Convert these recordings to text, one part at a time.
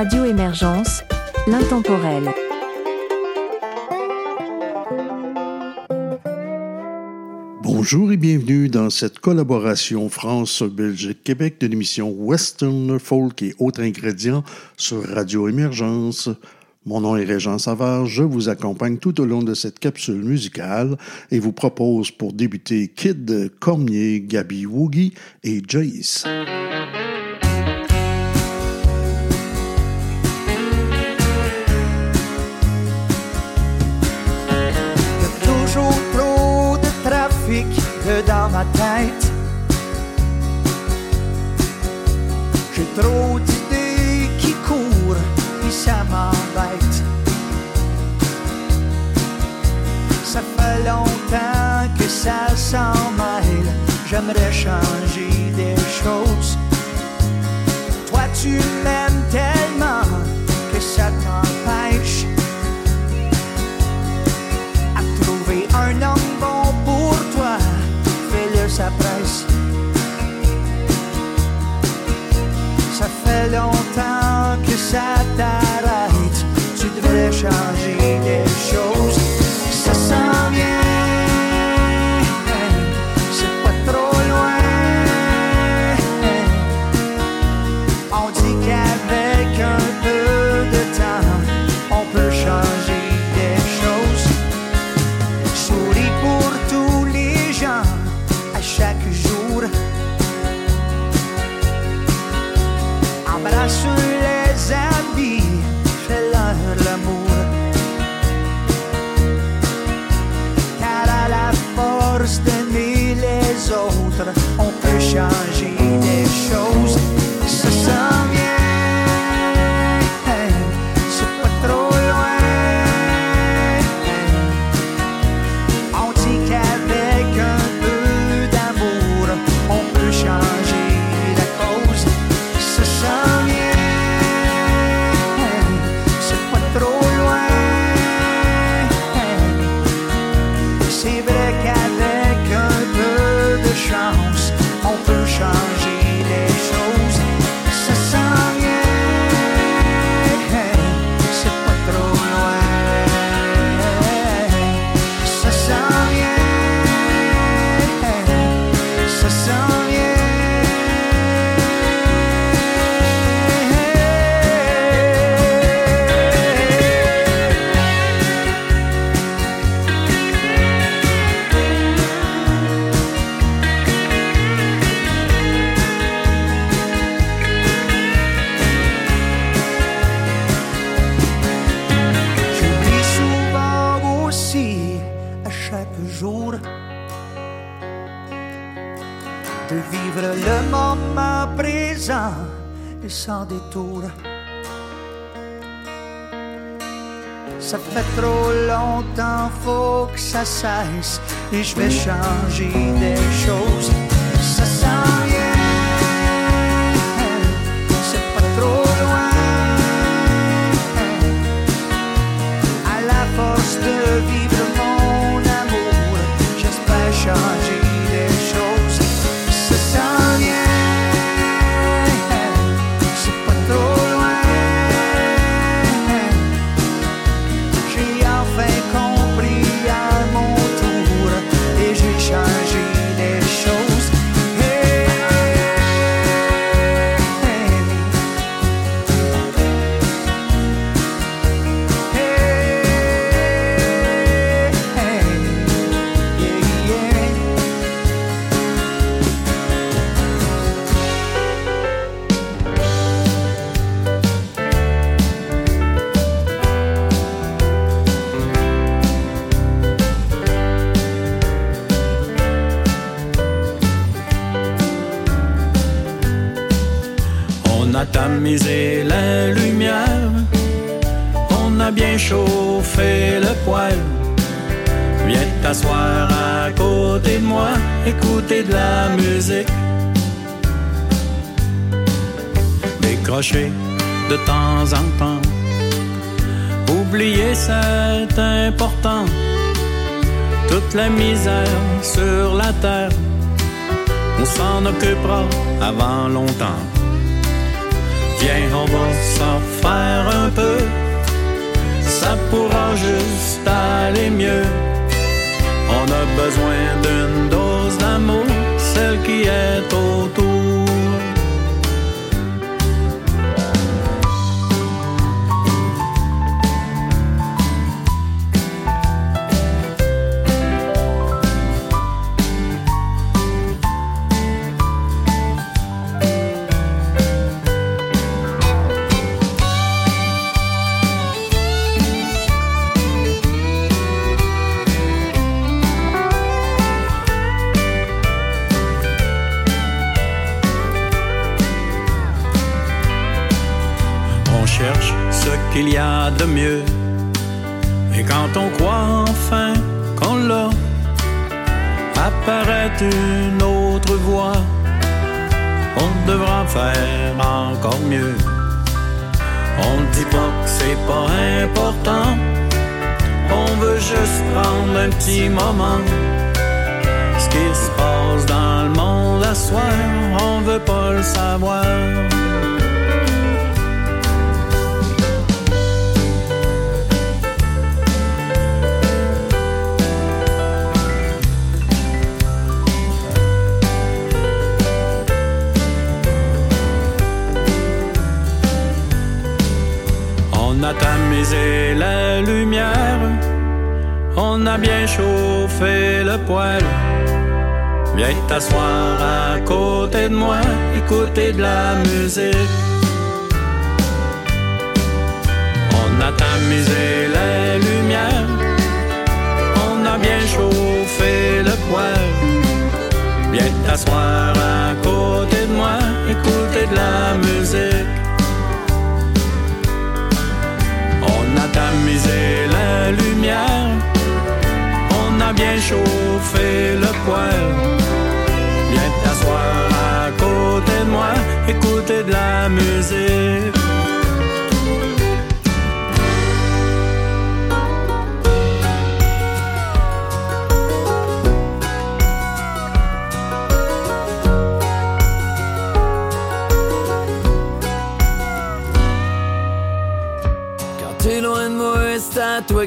Radio Émergence, l'intemporel. Bonjour et bienvenue dans cette collaboration France-Belgique-Québec de l'émission Western Folk et autres ingrédients sur Radio Émergence. Mon nom est Régent Savard, je vous accompagne tout au long de cette capsule musicale et vous propose pour débuter Kid Cormier, Gabi Woogie et Jace. Dans ma tête. J'ai trop d'idées qui courent, et ça m'embête. Ça fait longtemps que ça s'en mêle. J'aimerais changer des choses. Toi, tu m'aimes tellement que ça t'empêche Sa presse. Ça fait longtemps que ça t'arrête. Tu devrais changer des choses. On Ça fait trop longtemps, faut que ça cesse et je vais changer des choses.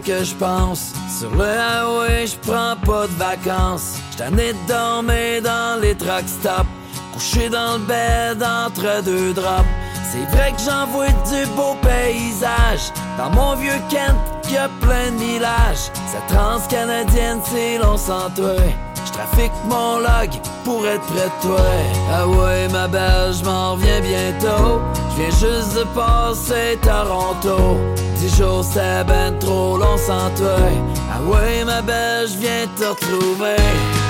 Que je pense. Sur le highway, je prends pas de vacances. J't'en ai de dormir dans les truck stops. Couché dans le bed entre deux draps. C'est vrai que j'envoie du beau paysage. Dans mon vieux Kent, y a plein de villages. Cette trans-canadienne, c'est long sans toi. J'trafique mon log pour être près de toi. Ah ouais, ma belle, j'm'en reviens bientôt. J'viens juste de passer Toronto. Dix jours, c'est ben trop long sans toi. Ah ouais, ma belle, j'viens te retrouver.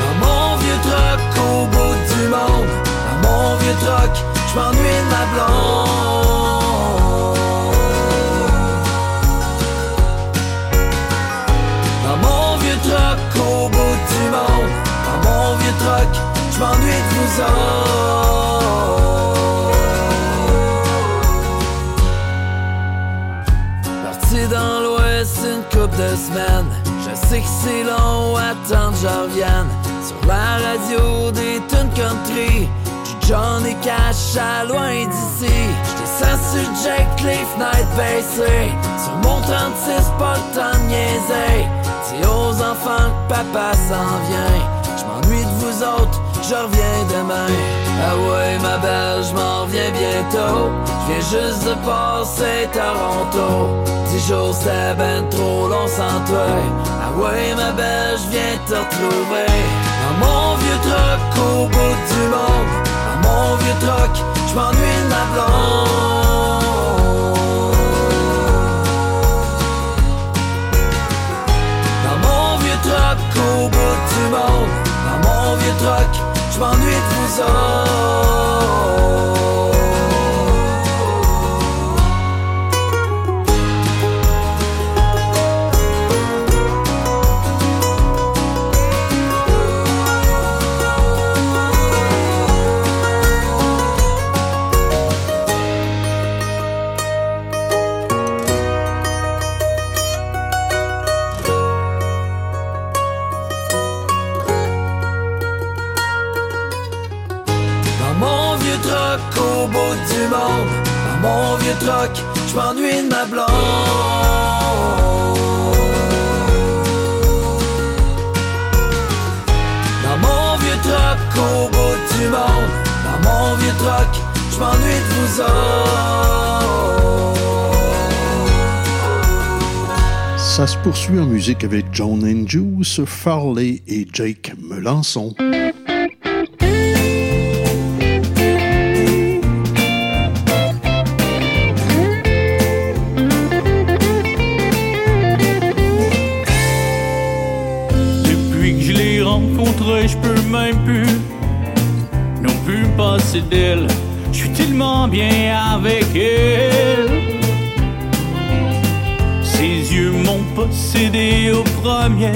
Dans mon vieux truck au bout du monde. Dans mon vieux truck, j'm'ennuie de ma blonde. Dans mon vieux truck au bout du monde Dans mon vieux truck, je m'ennuie de vous autres Je sais que c'est long, attendre que je revienne. Sur la radio des tunes country. Du Johnny Cash à loin d'ici. J'étais sans sur Jack, les fenêtres baissées Sur mon 36, pas le temps de niaiser. Dis aux enfants que papa s'en vient. Je m'ennuie de vous autres, je reviens demain. Ah ouais ma belle, je m'en reviens bientôt. Je viens juste de passer Toronto. Dix jours c'est ben trop long sans toi. Ah ouais ma belle, je viens te retrouver. Dans mon vieux truck au bout du monde. Dans mon vieux truck, je m'ennuie de ma blonde. Dans mon vieux truck au bout du monde. Dans mon vieux truck, je m'ennuie de vous autres troc, je de ma blonde. Dans mon vieux troc, au bout du monde. Dans mon vieux troc, je m'ennuie de vous autres. Ça se poursuit en musique avec John and Juice, Farley et Jake Melançon. Bien avec elle. Ses yeux m'ont possédé au premier,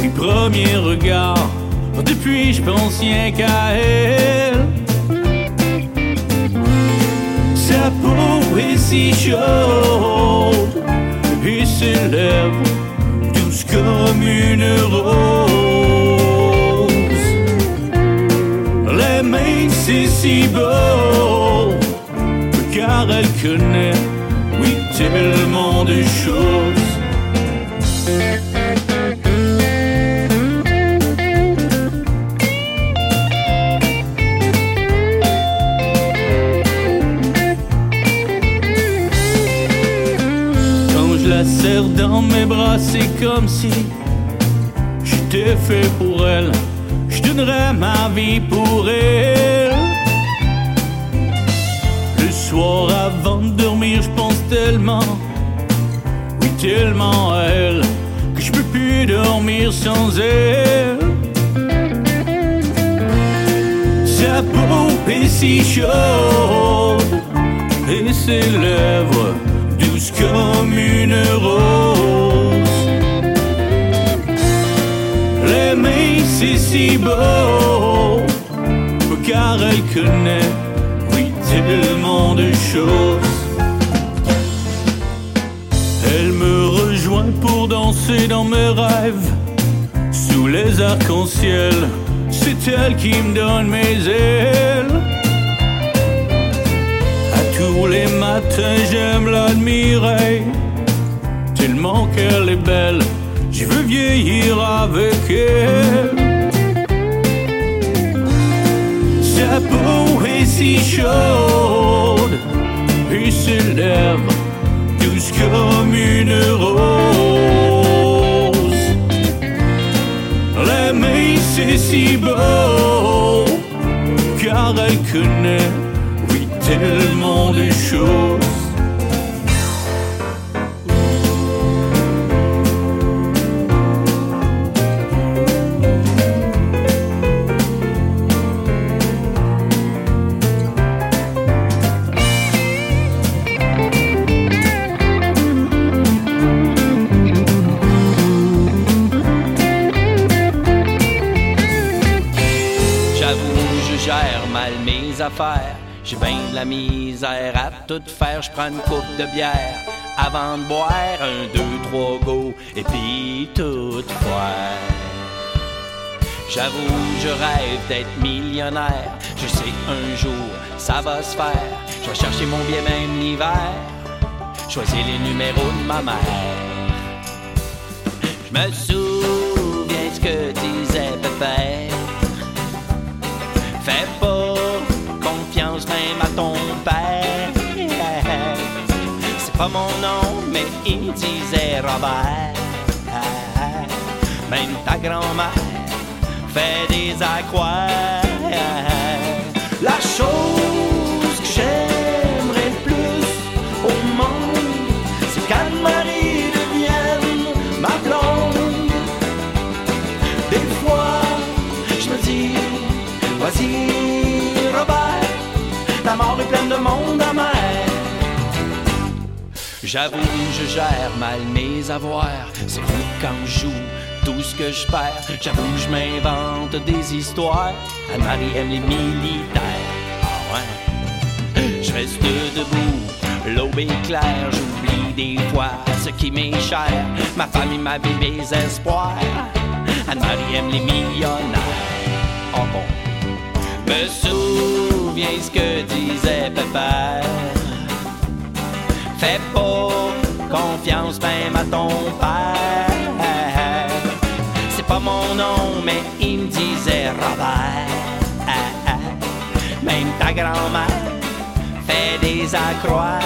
oui, premier regard. Depuis, je pense rien qu'à elle. Sa peau est si chaude et ses lèvres douces comme une rose. C'est si beau, car elle connaît, oui, tellement de choses. Quand je la serre dans mes bras, c'est comme si j'étais fait pour elle. Donnerais ma vie pour elle. Le soir avant de dormir, je pense tellement, oui, tellement à elle, que je peux plus dormir sans elle. Sa peau est si chaude et ses lèvres douces comme une rose. Mains, c'est si beau, car elle connaît, oui, tellement de choses. Elle me rejoint pour danser dans mes rêves, sous les arcs-en-ciel. C'est elle qui me donne mes ailes. À tous les matins, j'aime l'admirer. Tellement qu'elle est belle, je veux vieillir avec elle. Sa peau est si chaude et ses lèvres douces comme une rose. Les mains, c'est si beau, car elle connaît, oui, tellement de choses. La misère à tout faire. Je prends une coupe de bière avant de boire un, deux, trois go et puis tout faire. J'avoue, je rêve d'être millionnaire. Je sais un jour ça va se faire. Je vais chercher mon bien même l'hiver. Choisir les numéros de ma mère. Je me souviens ce que disait Pépère. Fais pas mon nom, mais il disait Robert. Même ta grand-mère fait des accroires. La chose J'avoue, je gère mal mes avoirs. C'est fou quand je joue tout ce que je perds. J'avoue, je m'invente des histoires. Anne-Marie aime les militaires. Ah ouais. Je reste debout, l'aube est claire. J'oublie des fois ce qui m'est cher. Ma famille, ma vie, mes espoirs. Anne-Marie aime les millionnaires. Oh bon. Me souviens ce que disait Pépère. Fais pas confiance même à ton père. C'est pas mon nom, mais il me disait Robert. Même ta grand-mère fait des accroix.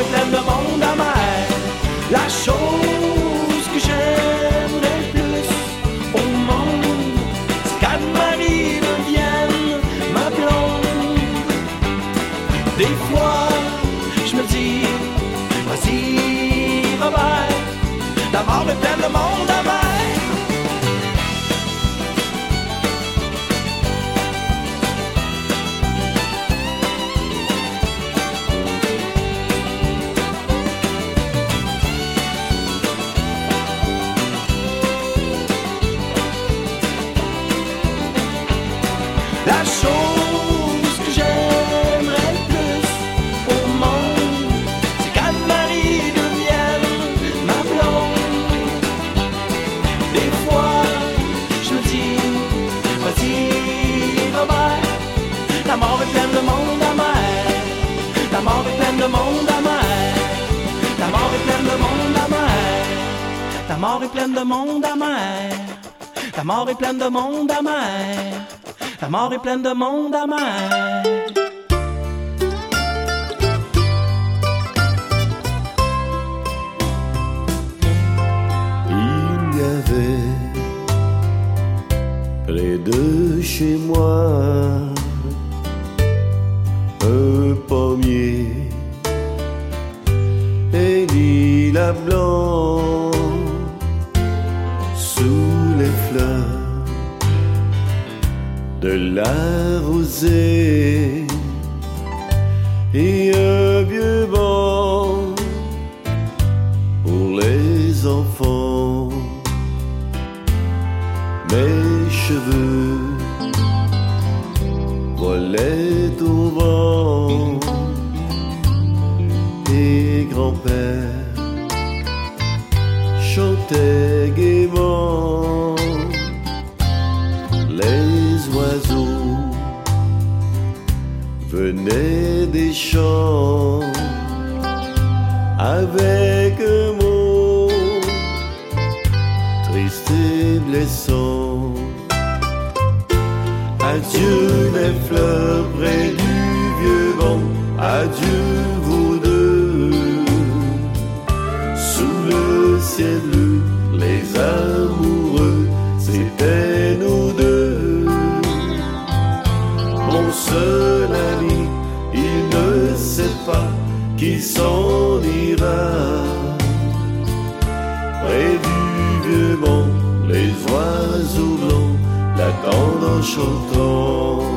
Est pleine de monde amer. La chose que j'aimerais le plus au monde, c'est qu'Anne-Marie devienne ma blonde. Des fois, je me dis, vas-y Robert, ta mort pleine de monde amer. Est pleine de monde amer. La mort est pleine de monde amer. La mort est pleine de monde amer. Seul ami, il ne sait pas qui s'en ira. Près du vieux banc, les oiseaux blancs l'attendent en chantant.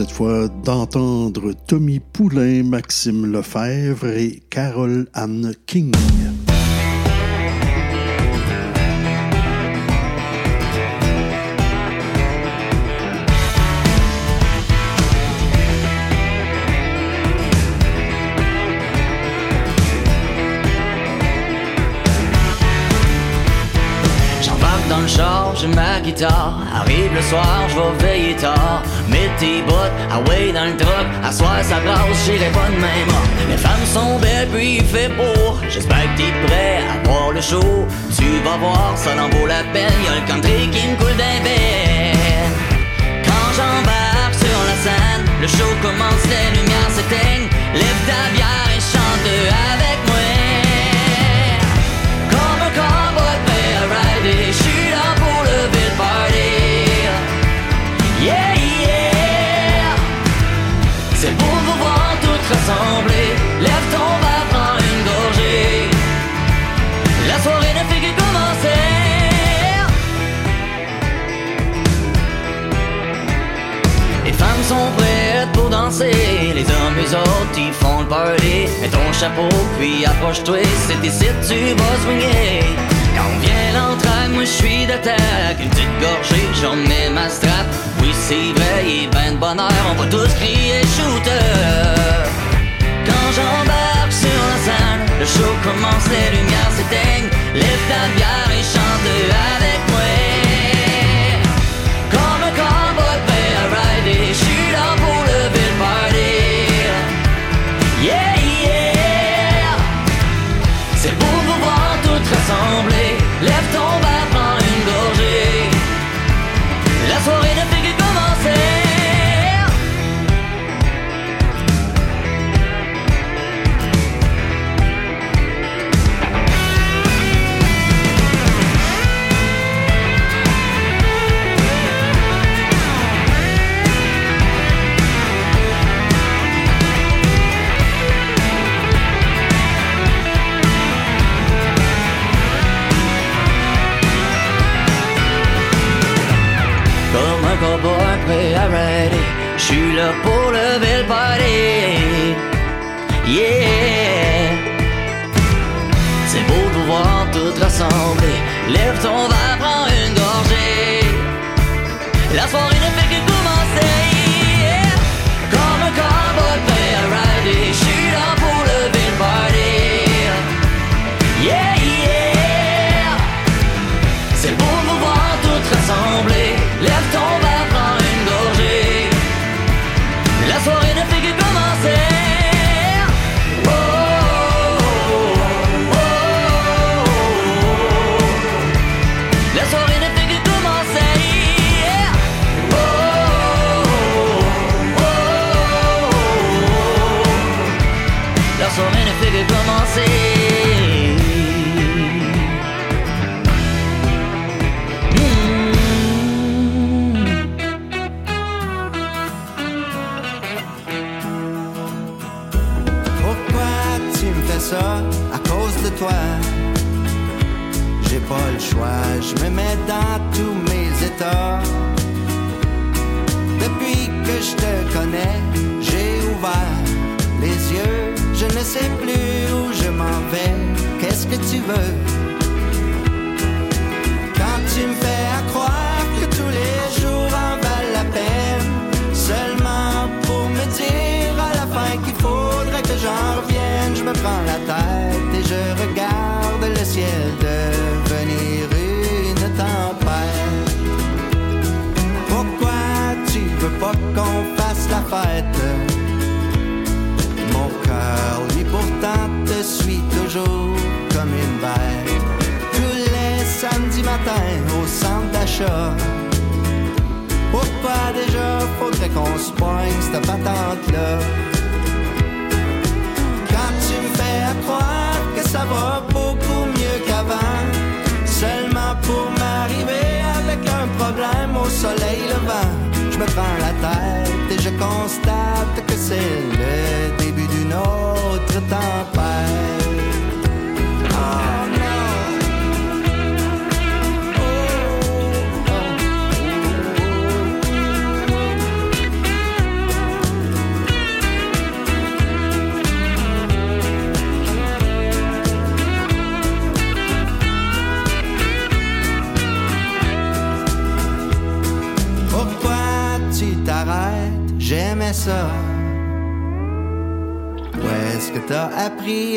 cette fois d'entendre Tommy Poulain, Maxime Lefebvre et Carole Anne King. Mets ton chapeau, puis approche-toi, c'est ici tu vas swinguer. Quand vient l'entraide, moi je suis d'attaque. Une petite gorgée, j'en mets ma strap. Oui, c'est vrai, et ben de bonheur, on va tous crier shooter. Quand j'embarque sur la scène, le show commence, les lumières s'éteignent. Lève ta bière et chante avec. suis là pour lever le party. Yeah! C'est beau de voir tout rassembler. Lève ton verre, prends une gorgée. La soirée je me mets dans tous mes états. Depuis que je te connais, j'ai ouvert les yeux, je ne sais plus où je m'en vais. Qu'est-ce que tu veux? qu'on fasse la fête. Mon cœur, lui pourtant, te suit toujours comme une bête. Tous les samedis matins au centre d'achat. Pourquoi déjà, faudrait qu'on se poigne cette patente-là. Quand tu me fais à croire que ça va beaucoup mieux qu'avant, seulement pour m'arriver avec un problème au soleil levant me prends la tête et je constate que c'est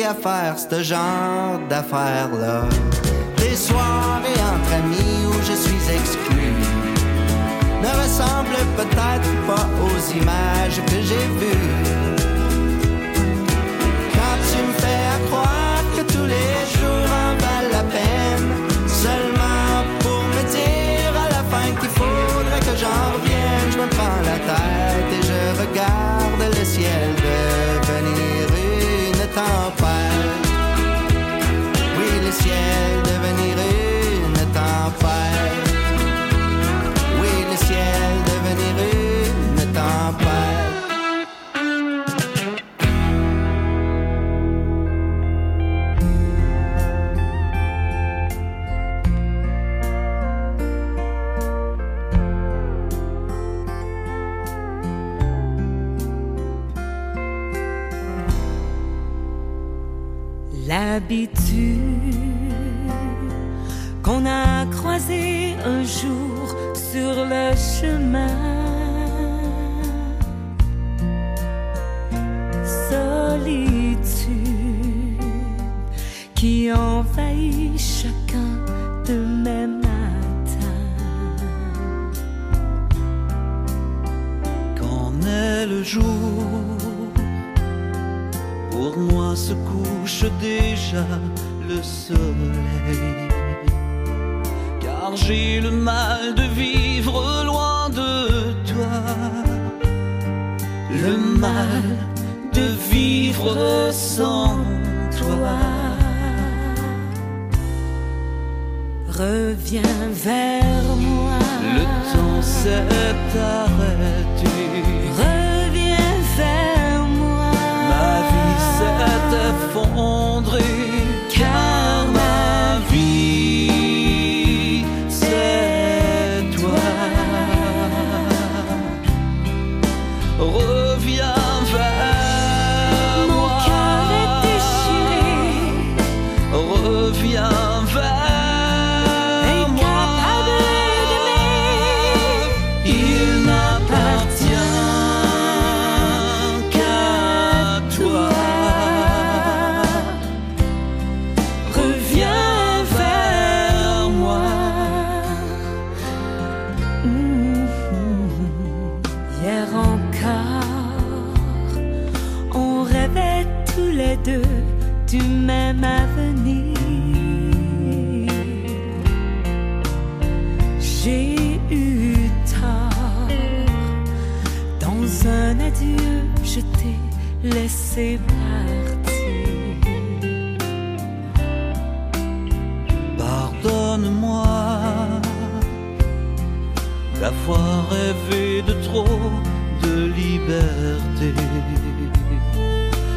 à faire ce genre d'affaires-là? Des soirées entre amis où je suis exclu ne ressemblent peut-être pas aux images que j'ai vues. Quand tu me fais croire que tous les jours en valent la peine, seulement pour me dire à la fin qu'il faudrait que j'en revienne,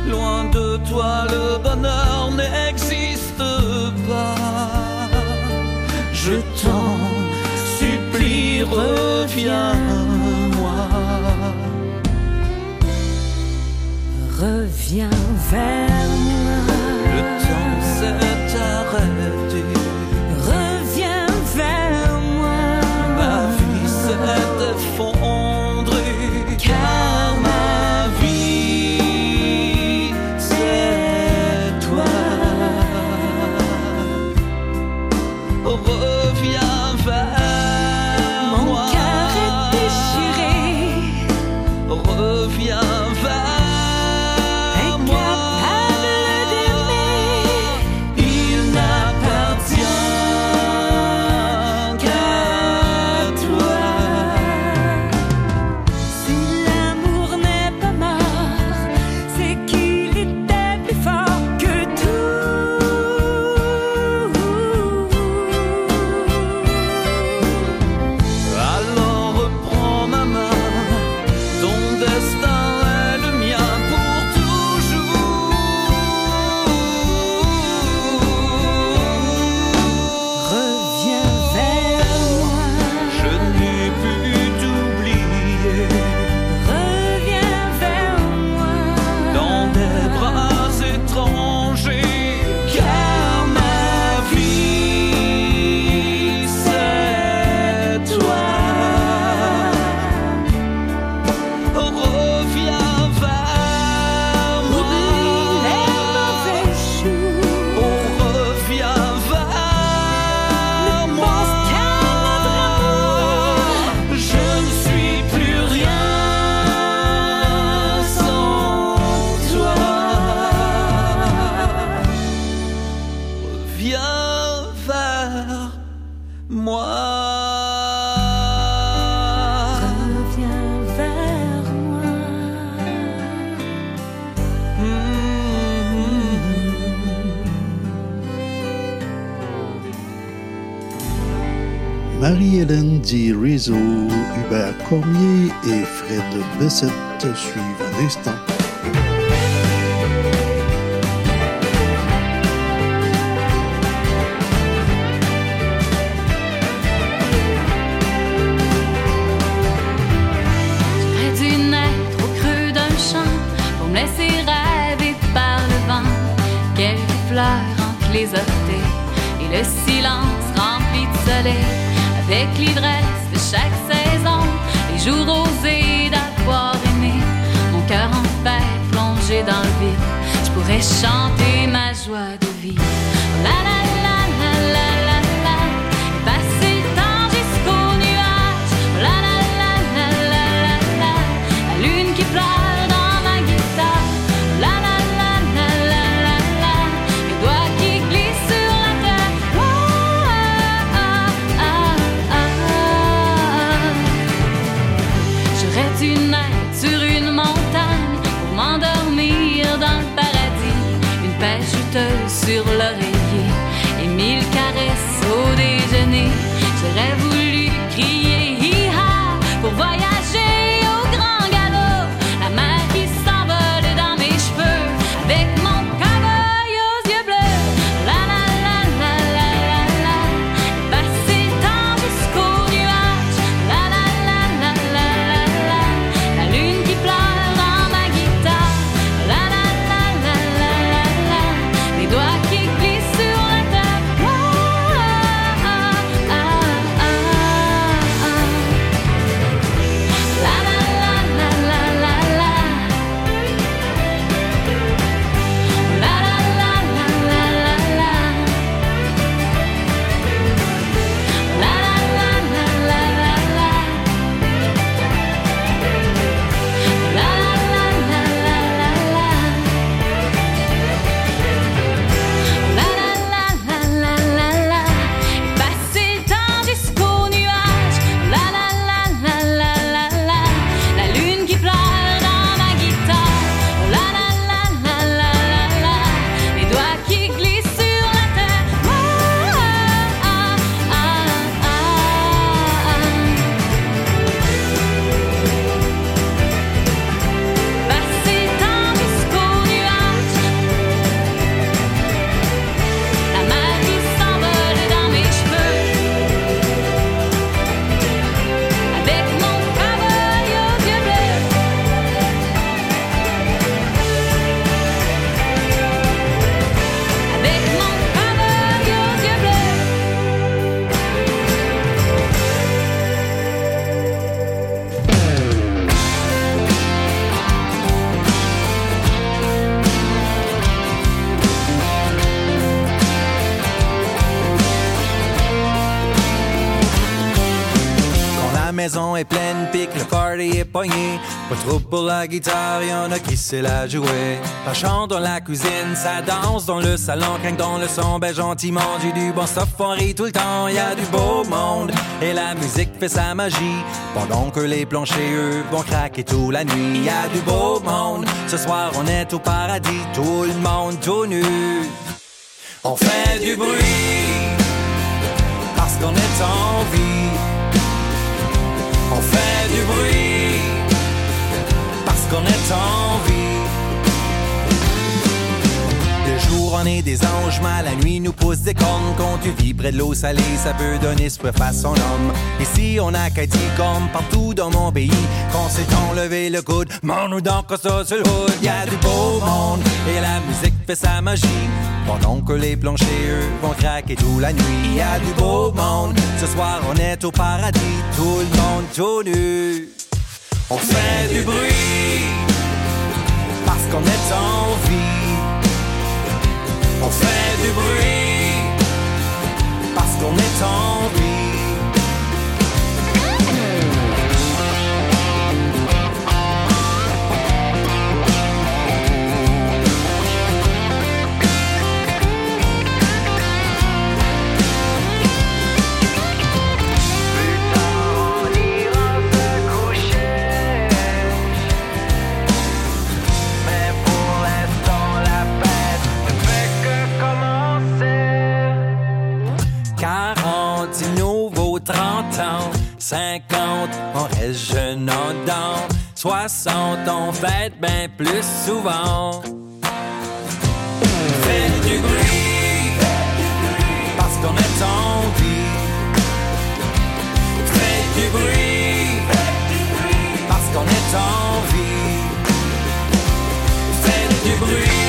Loin de toi, le bonheur n'existe pas. Je t'en supplie, reviens-moi. Reviens vers Cormier et Fred Bessette suivent un instant. Pour la guitare, y'en a qui sait la jouer. Ça chante dans la cuisine, ça danse dans le salon, craque dans le son, ben gentiment. J'ai du bon stuff, on rit tout le temps, y a du beau monde. Et la musique fait sa magie. Pendant que les planchers, eux, vont craquer toute la nuit. Y a du beau monde. Ce soir, on est au paradis, tout le monde tout nu. On fait du bruit parce qu'on est en vie. On fait du bruit qu'on est en vie. Le jour on est des anges, mais la nuit nous pousse des cornes. Quand tu vis près de l'eau salée, ça peut donner soif à son homme. Ici on a qu'à dire comme partout dans mon pays. Quand c'est enlevé le coude, mort-nous dans ça sur le hood. Y a du beau monde et la musique fait sa magie. Pendant que les planchers, eux, vont craquer toute la nuit. Y a du beau monde. Ce soir on est au paradis, tout le monde tout nu. On fait du bruit parce qu'on est en vie. On fait du bruit parce qu'on est en vie. 40, il nous 30 ans. 50, on reste jeune en dents. 60, on fête bien plus souvent. Faites du bruit, parce qu'on est envie. Faites du bruit, parce qu'on est en vie. Faites du bruit.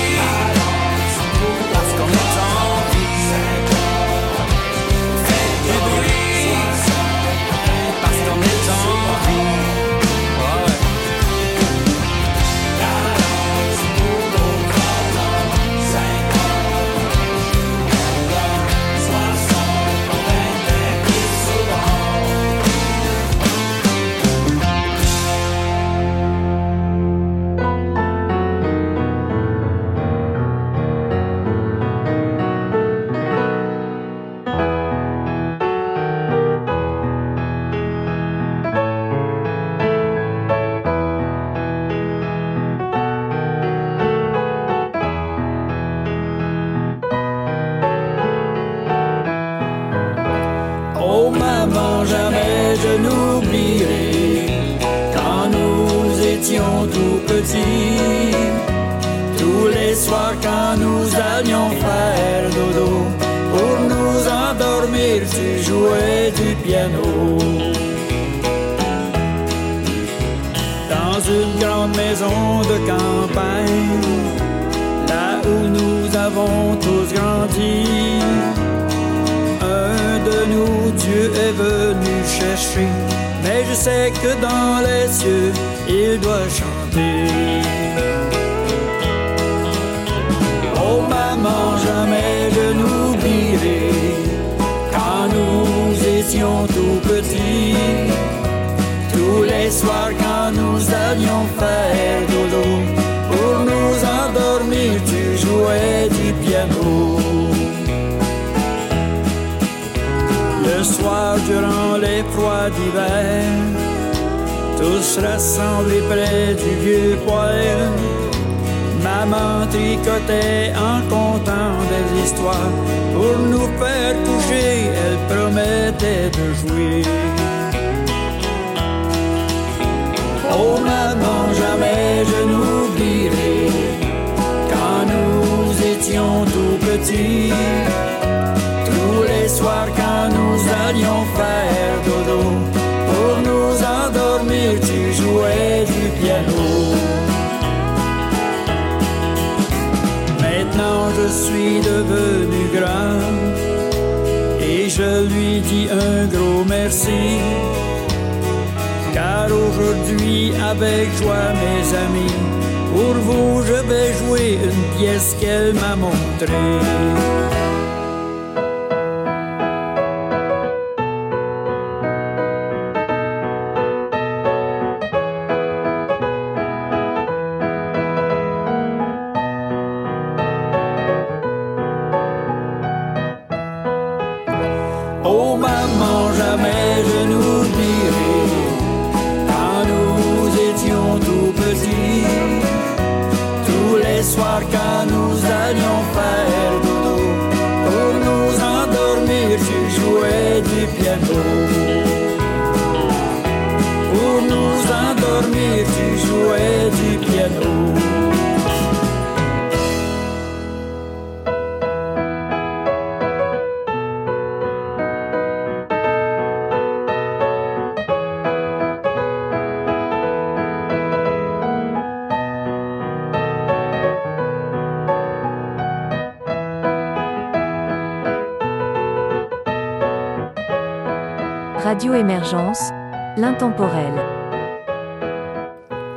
and oh.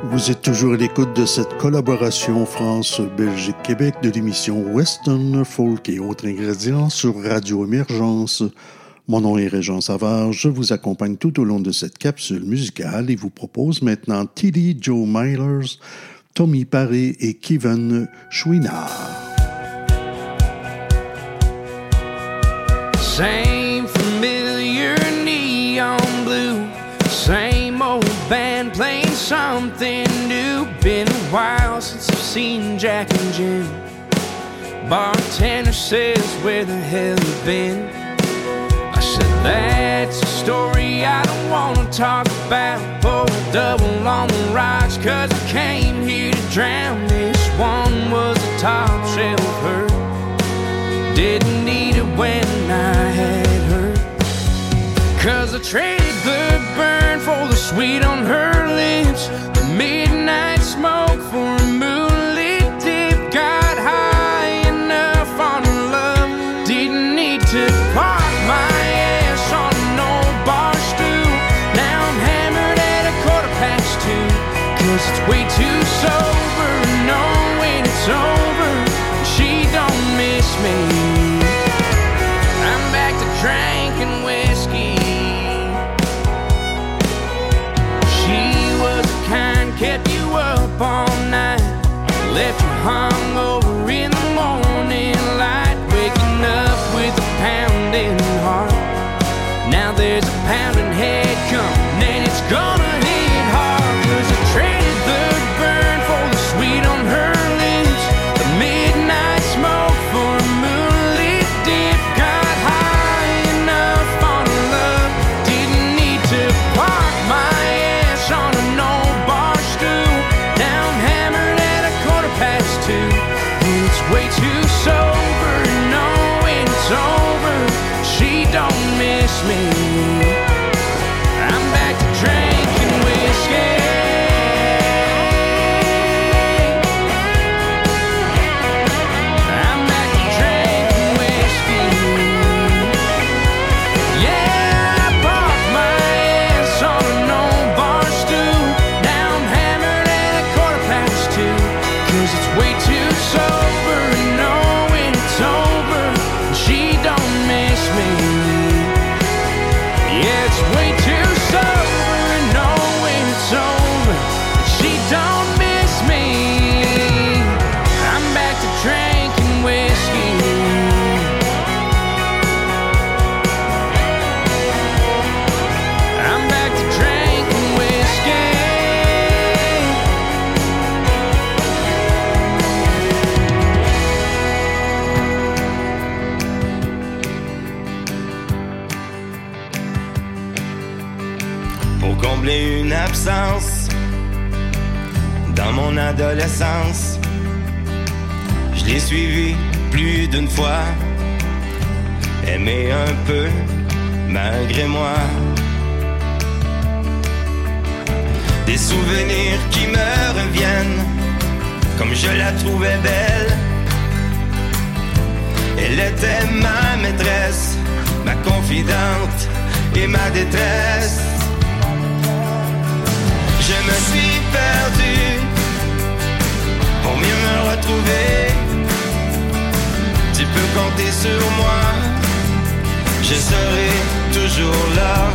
Vous êtes toujours à l'écoute de cette collaboration France-Belgique-Québec de l'émission Western Folk et autres ingrédients sur Radio Émergence. Mon nom est Régent Savard, je vous accompagne tout au long de cette capsule musicale et vous propose maintenant Tilly Joe Milers, Tommy Paré et Kevin Chouinard. while since I've seen Jack and Jim. Bartender says, Where the hell you been? I said, That's a story I don't wanna talk about. Pour a double on the rocks, cause I came here to drown. This one was a top shelf hurt. Didn't need it when I had her. Cause I traded the burn for the sweet on her lips. Midnight smoke for left you hung over in the morning light, waking up with a pounding heart. Now there's a pounding head coming, and it's gonna hit dans mon adolescence. Je l'ai suivi plus d'une fois, aimé un peu malgré moi. Des souvenirs qui me reviennent comme je la trouvais belle. Elle était ma maîtresse, ma confidente et ma détresse. Je me suis perdu pour mieux me retrouver. Tu peux compter sur moi, je serai toujours là.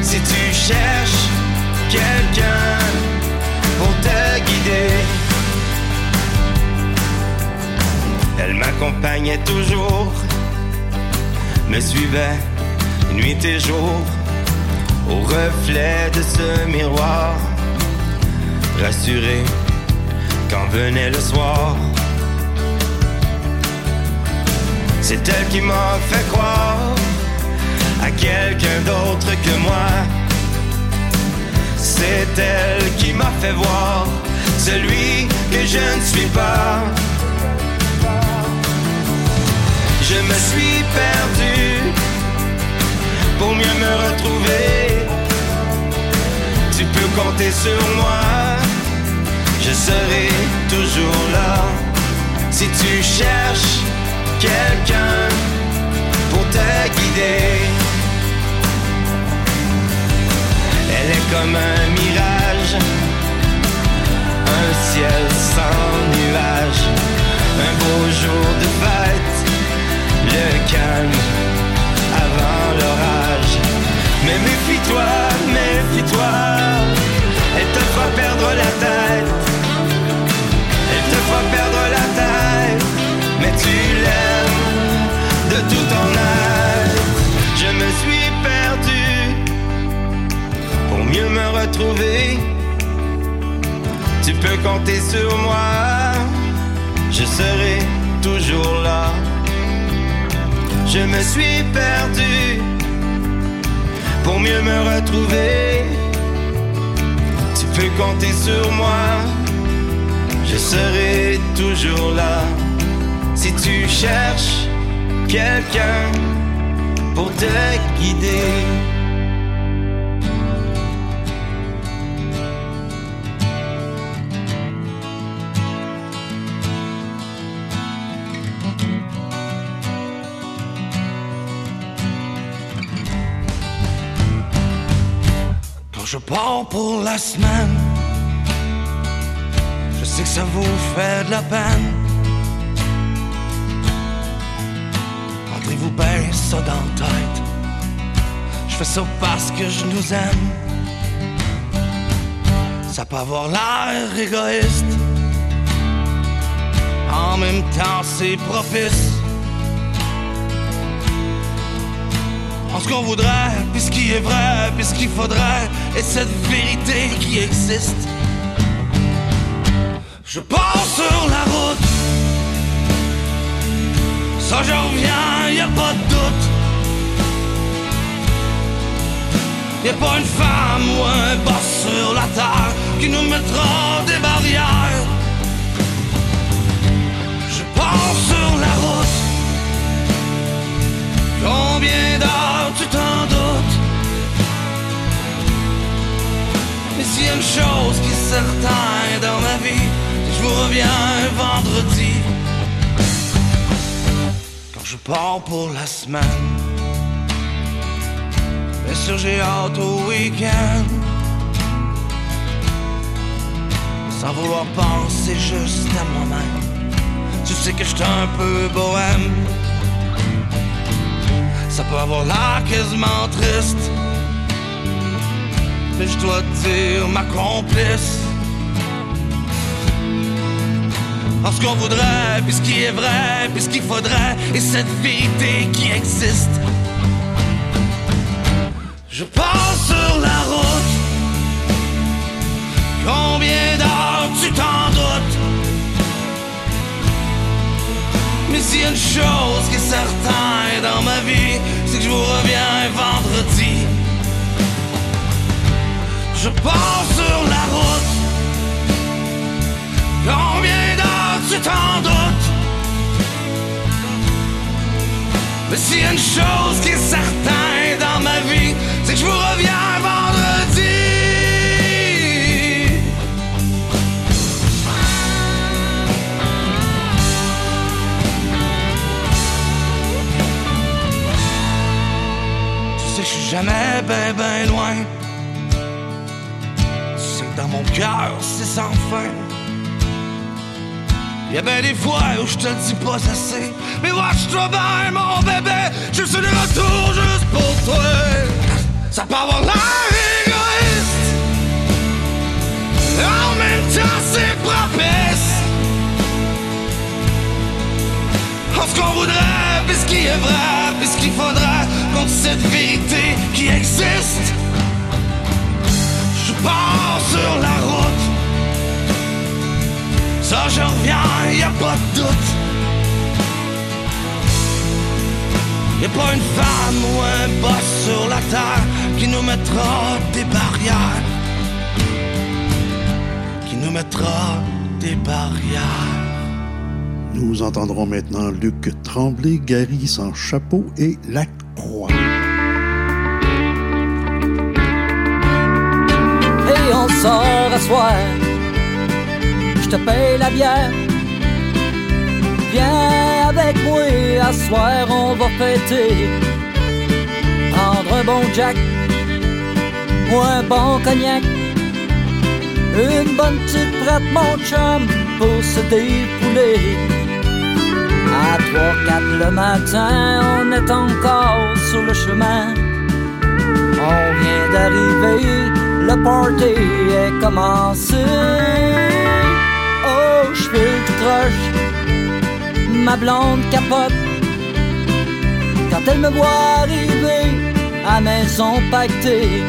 Si tu cherches quelqu'un pour te guider, elle m'accompagnait toujours, me suivait nuit et jour au reflet de ce miroir, rassuré quand venait le soir. C'est elle qui m'a fait croire à quelqu'un d'autre que moi. C'est elle qui m'a fait voir celui que je ne suis pas. Je me suis perdu pour mieux me retrouver. Tu peux compter sur moi, je serai toujours là. Si tu cherches quelqu'un pour te guider, elle est comme un mirage, un ciel sans nuages, un beau jour de fête, le calme. Mais méfie-toi, méfie-toi, elle te fera perdre la tête. Elle te fera perdre la tête, mais tu l'aimes de tout ton être. Je me suis perdu pour mieux me retrouver. Tu peux compter sur moi, je serai toujours là. Je me suis perdu pour mieux me retrouver. Tu peux compter sur moi, je serai toujours là. Si tu cherches quelqu'un pour te guider. Pars pour la semaine, je sais que ça vous fait de la peine. Rendez-vous bien ça dans la tête. Je fais ça parce que je nous aime. Ça peut avoir l'air égoïste. En même temps, c'est propice. En ce qu'on voudrait, est vrai, puis ce qu'il faudrait, et cette vérité qui existe. Je pars sur la route, ça je reviens, y a pas de doute. Y a pas une femme ou un boss sur la terre qui nous mettra des barrières. Je pars sur la route. Combien d'heures tu t'en doutes? S'il chose qui est certaine dans ma vie je vous reviens vendredi Quand je pars pour la semaine Bien sûr j'ai hâte au week-end Sans vouloir penser juste à moi-même Tu sais que j'étais un peu bohème ça peut avoir l'air quasiment triste. Mais je dois te dire, ma complice. En ce qu'on voudrait, puis ce qui est vrai, puis ce qu'il faudrait, et cette vérité qui existe. Je passe sur la route. Combien d'heures tu t'en doutes? Mais s'il y a une chose qui est certaine dans ma vie, c'est que je vous reviens vendredi. Je pars sur la route. Combien d'heures tu t'en doutes? Mais s'il y a une chose qui est certaine dans ma vie, c'est que je vous reviens vendredi. Tu sais, je suis jamais ben ben loin. Mon cœur, c'est sans fin. Y'a ben des fois où je te dis pas assez. Mais watch-toi bien, mon bébé. Je suis de retour juste pour toi. Ça peut avoir l'air égoïste. En même temps, c'est propice. En ce qu'on voudrait, puis ce qui est vrai, puis ce qu'il faudrait contre cette vérité qui existe. Je sur la route. Ça, je reviens, y a pas de doute. Y a pas une femme ou un boss sur la terre qui nous mettra des barrières. Qui nous mettra des barrières. Nous entendrons maintenant Luc Tremblay, Gary sans chapeau et La Croix. On sort à soir. Je te paye la bière. Viens avec moi, à soir on va fêter. Prendre un bon jack ou un bon cognac. Une bonne petite prête, mon chum, pour se dépouler. À 3-4 le matin, on est encore sur le chemin. On vient d'arriver, le party est commencé. Oh, je tout croche, ma blonde capote. Quand elle me voit arriver à maison pactée,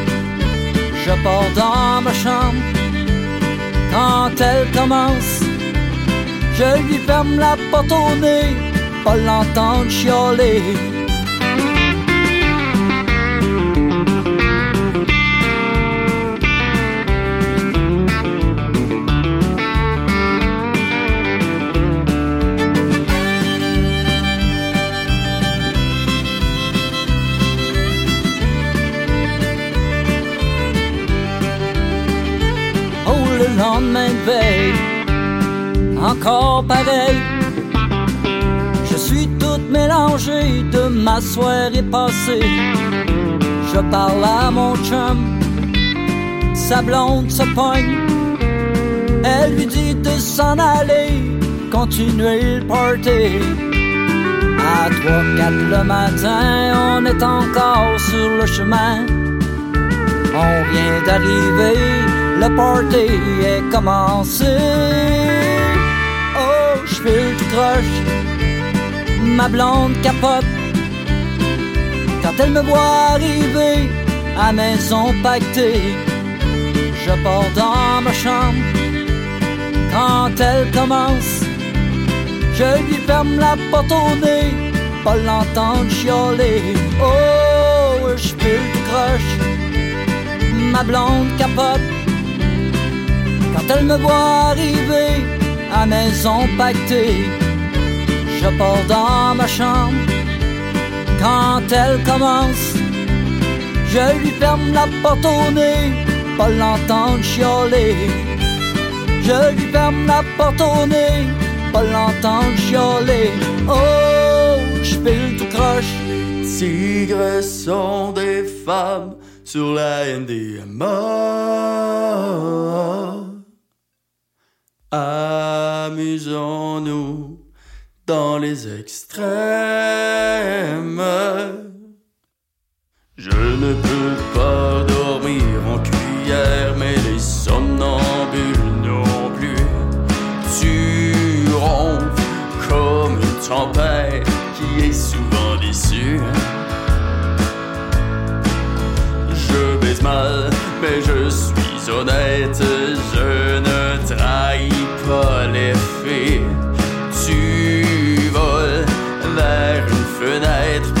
je pars dans ma chambre. Quand elle commence, je lui ferme la porte au nez, pas l'entendre chialer. Le lendemain de veille. Encore pareil, je suis toute mélangée de ma soirée passée. Je parle à mon chum, sa blonde se pogne. Elle lui dit de s'en aller, continuer le party. À 3-4 le matin, on est encore sur le chemin. On vient d'arriver, le party est commencé. Oh, je fais tout croche, ma blonde capote. Quand elle me voit arriver à maison pactée, je pars dans ma chambre. Quand elle commence, je lui ferme la porte au nez, pas l'entendre chialer. Oh, je tout croche ma blonde capote. Quand elle me voit arriver à maison pactée, je pars dans ma chambre. Quand elle commence, je lui ferme la porte au nez, pas l'entendre chialer. Je lui ferme la porte au nez, pas l'entendre chialer. Oh, je file tout croche. Tigres sont des femmes sur la NDMA. Amusons-nous dans les extrêmes. Je ne peux pas dormir en cuillère, mais les somnambules non plus. Tu ronfles comme une tempête qui est souvent déçue. Je baise mal, mais je suis honnête, vers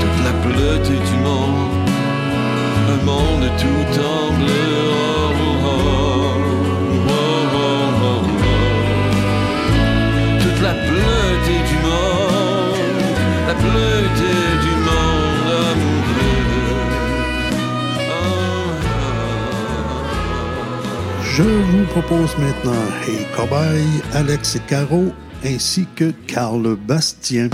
Toute la pleuté du monde, un monde tout en Je vous propose maintenant Hey Cobaye, Alex Caro ainsi que Carl Bastien.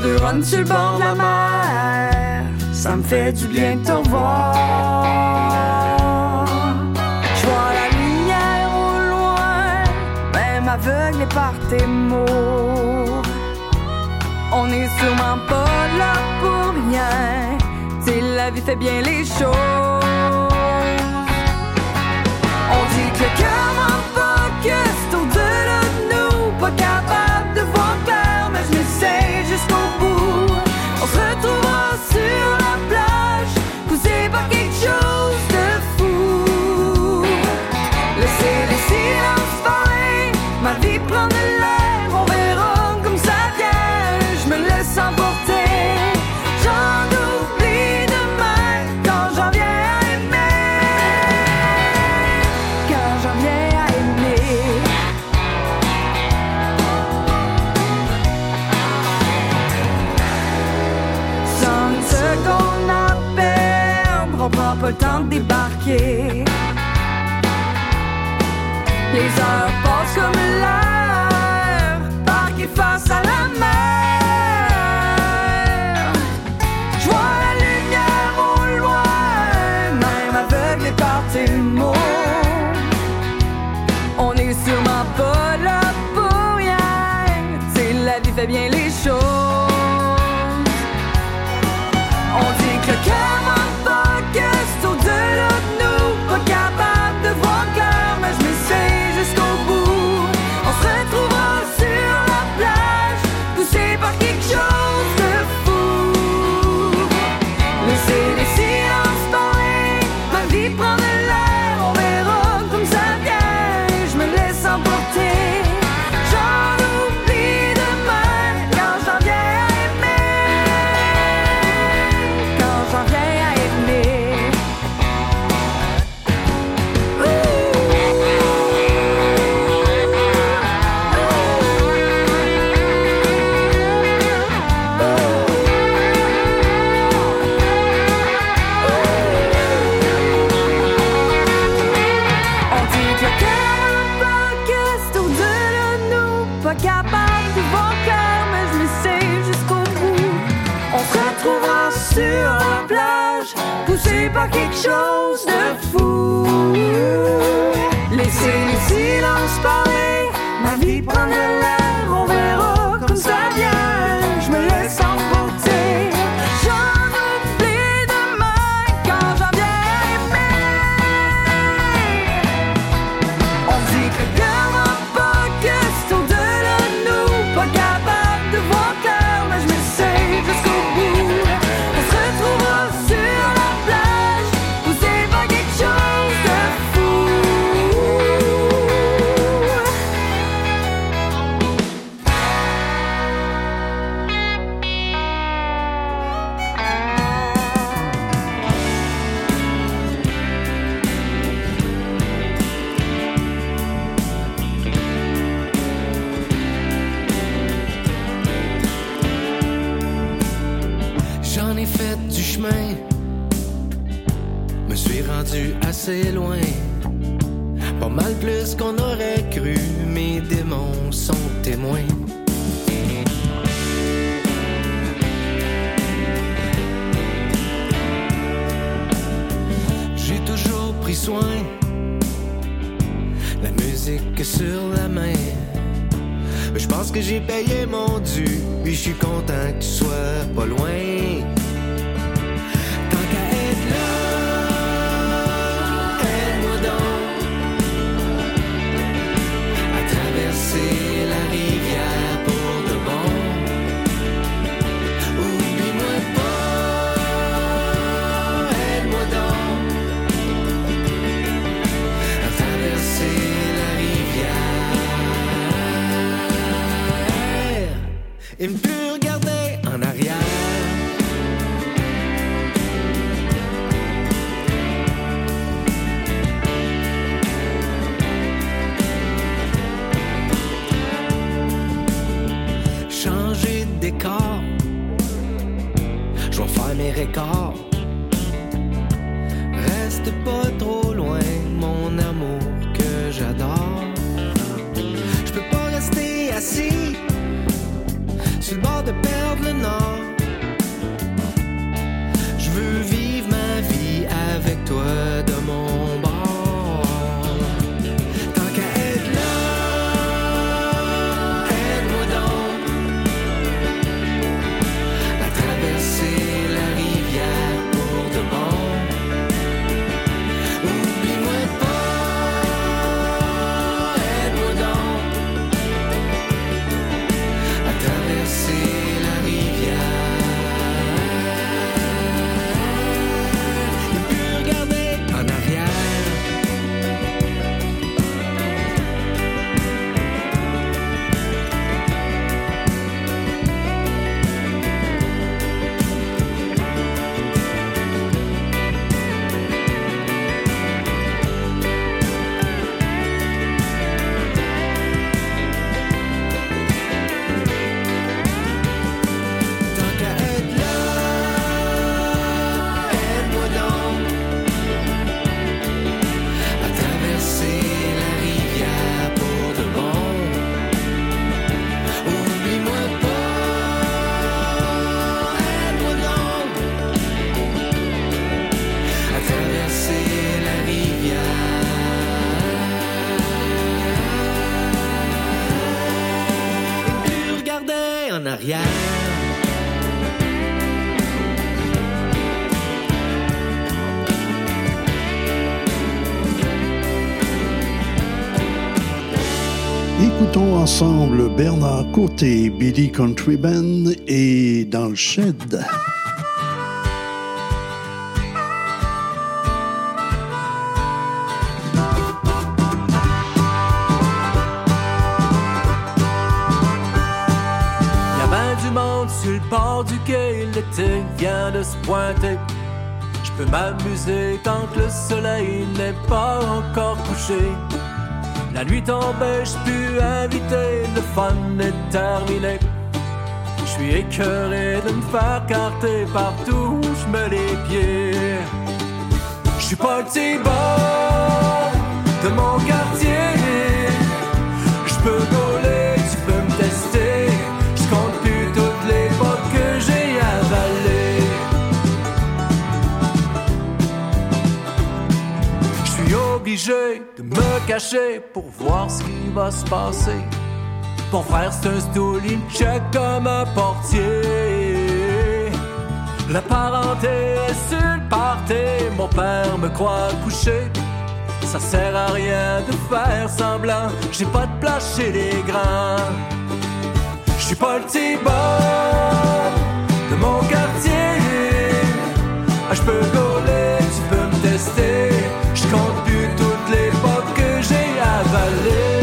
de run sur le bord de la mer. Ça me fait du bien de te revoir. Je vois la lumière au loin, même aveuglé par tes mots. On est sûrement pas là pour rien. Si la vie fait bien les choses. On dit que le cœur yeah. Ensemble Bernard Côté, Billy Country Band et Dans le Shed. Ben du monde sur le bord du quai, l'été vient de se pointer. Je peux m'amuser tant le soleil n'est pas encore couché. La nuit je peux inviter, le fun est terminé. Je suis écœuré de me faire carter partout où je mets les pieds. Je suis pas le petit de mon quartier. Je peux gauler, tu peux me tester. Je compte plus toutes les potes que j'ai avalées. Je suis obligé me cacher pour voir ce qui va se passer. Mon frère, c'est un check comme un portier. La parenté est sur le party, mon père me croit couché. Ça sert à rien de faire semblant, j'ai pas de place chez les grands. Je suis pas le petit de mon quartier. Ah, je peux gauler, tu peux me tester. Je compte j'ai avalées.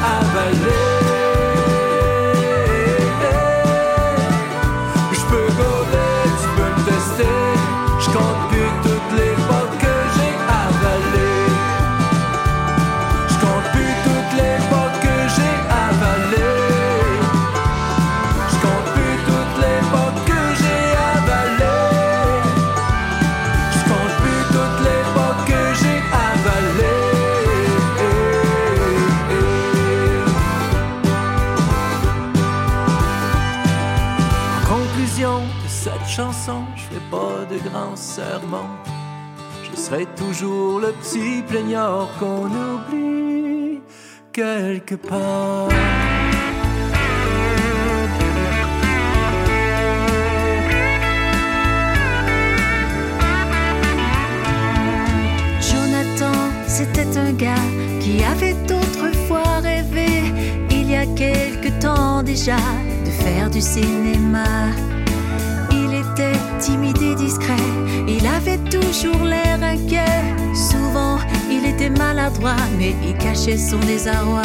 Que j'ai grands sermons. Je serai toujours le petit plaignard qu'on oublie quelque part. Jonathan, c'était un gars qui avait autrefois rêvé, il y a quelque temps déjà, de faire du cinéma timide et discret, il avait toujours l'air inquiet. Souvent, il était maladroit, mais il cachait son désarroi.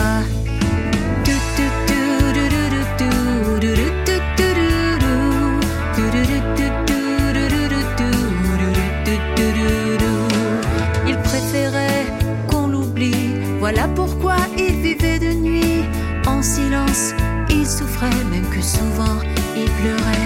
Il préférait qu'on l'oublie, voilà pourquoi il vivait de nuit. En silence, il souffrait, même que souvent, il pleurait.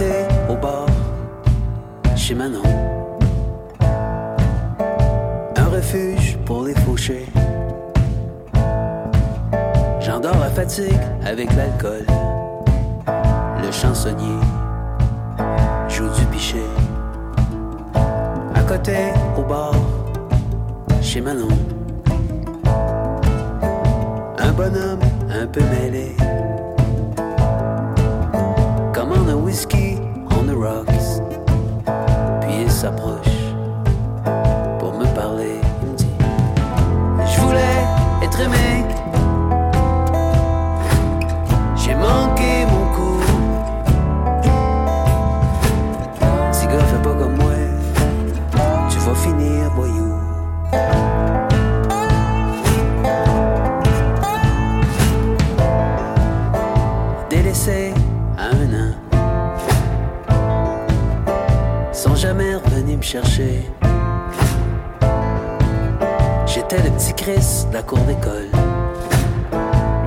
était au bord chez Manon. Un refuge pour les fauchés. J'endors à fatigue avec l'alcool. Le chansonnier joue du pichet. À côté, au bord, chez Manon. Un bonhomme un peu mêlé. whisky on the rocks. Puis il s'approche pour me parler. Il me dit Je voulais être aimé. De la cour d'école,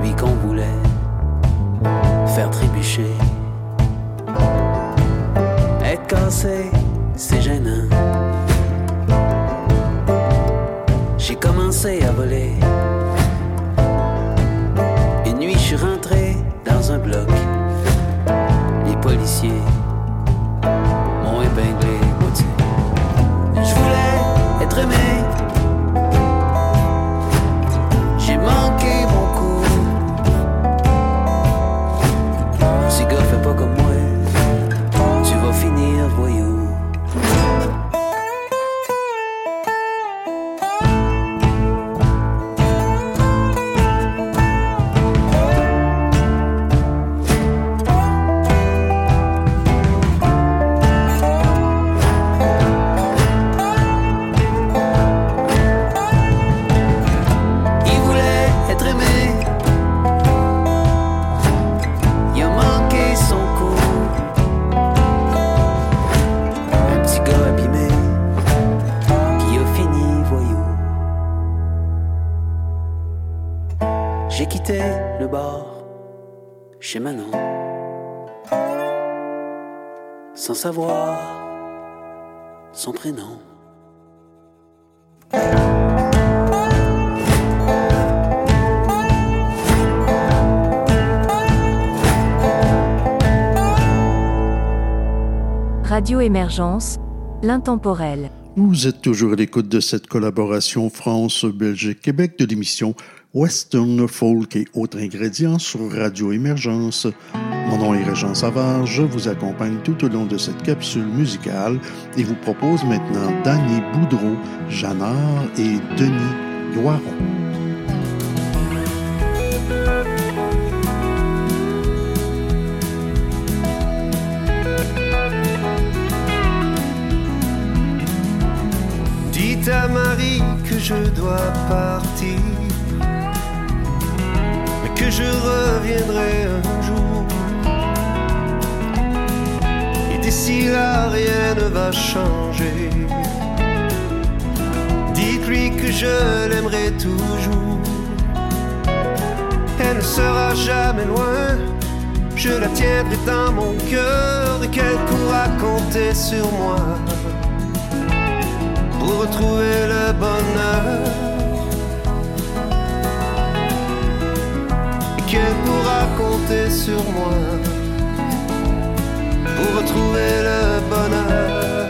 lui qu'on voulait faire trébucher. Être cassé, c'est gênant. J'ai commencé à voler. Une nuit, je suis rentré dans un bloc. Les policiers m'ont épinglé savoir son prénom. Radio Émergence, l'intemporel. Vous êtes toujours à l'écoute de cette collaboration France-Belgique-Québec de l'émission Western Folk et autres ingrédients sur Radio Émergence. Mon nom est Régent Savard, je vous accompagne tout au long de cette capsule musicale et vous propose maintenant Danny Boudreau, Jeannard et Denis Loiron. Dites à Marie que je dois partir, que je reviendrai un jour. D'ici là, rien ne va changer. Dites-lui que je l'aimerai toujours. Elle ne sera jamais loin. Je la tiendrai dans mon cœur et qu'elle pourra compter sur moi pour retrouver le bonheur. Et qu'elle pourra compter sur moi pour retrouver le bonheur.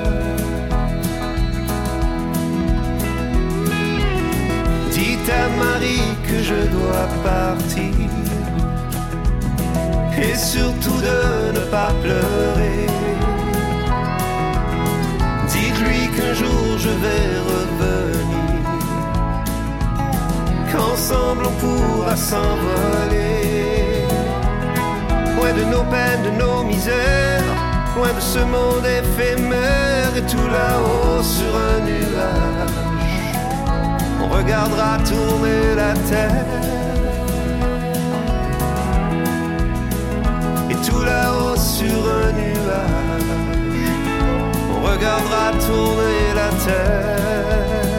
Dites à Marie que je dois partir et surtout de ne pas pleurer. Dites-lui qu'un jour je vais revenir, qu'ensemble on pourra s'envoler, loin de nos peines, de nos misères, loin de ce monde éphémère et tout là-haut sur un nuage. On regardera tourner la terre. Et tout là-haut sur un nuage on regardera tourner la terre.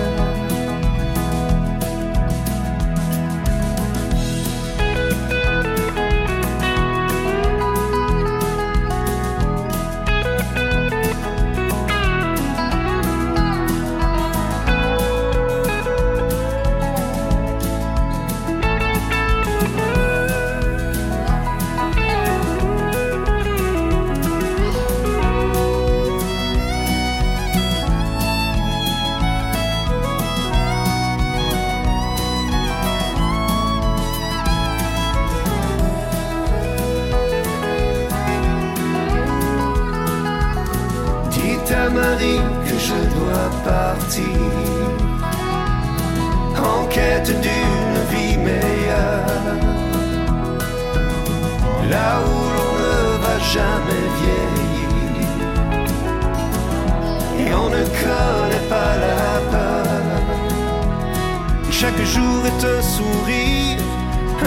Sourire,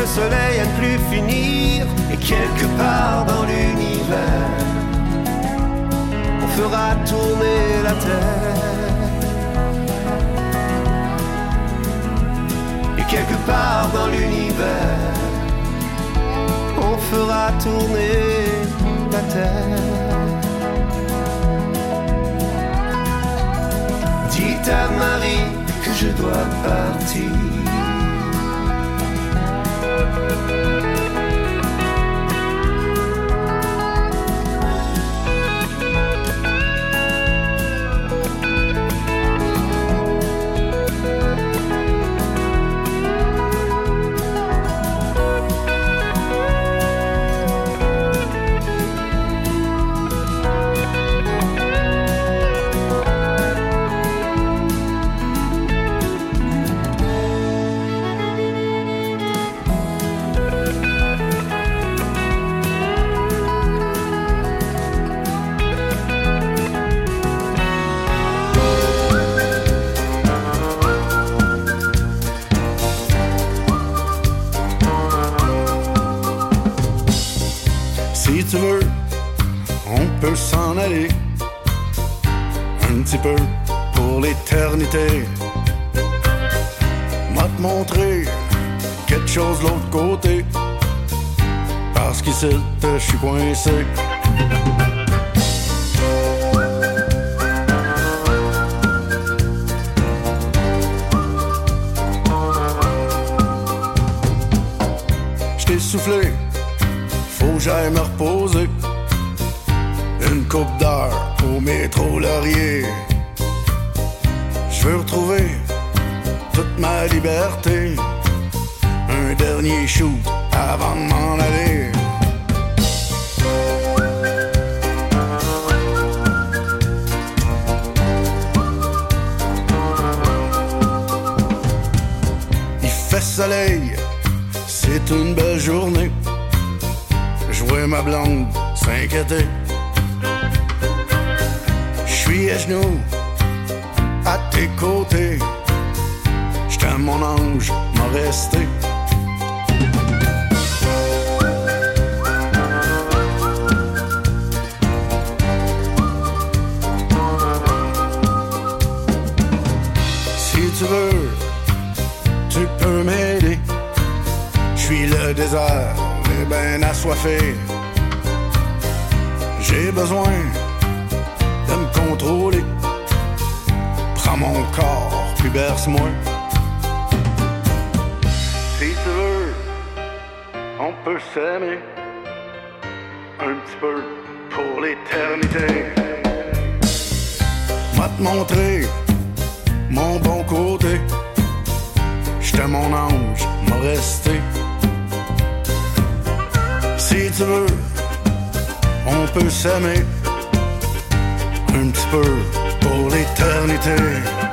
un soleil à ne plus finir, et quelque part dans l'univers, on fera tourner la terre. Et quelque part dans l'univers, on fera tourner la terre. Dites à Marie que je dois partir. Si tu veux, on peut s'en aller. Un petit peu pour l'éternité. M'a te montrer quelque chose de l'autre côté. Parce qu'ici, je suis coincé. Je soufflé, j'aille me reposer. Une coupe d'heure au métro Laurier. Je veux retrouver toute ma liberté. Un dernier shoot avant de m'en aller. Il fait soleil, c'est une belle journée. Vois ma blonde s'inquiéter. Je suis à genoux, à tes côtés. Je t'aime mon ange, m'en resté. Si tu veux, tu peux m'aider. Je suis le désert, ben assoiffé. J'ai besoin de me contrôler. Prends mon corps, puis berce-moi. Si tu veux, on peut s'aimer. Un petit peu pour l'éternité. M'a te montrer mon bon côté. J'étais mon ange, m'a resté. On peut s'aimer un petit peu pour l'éternité.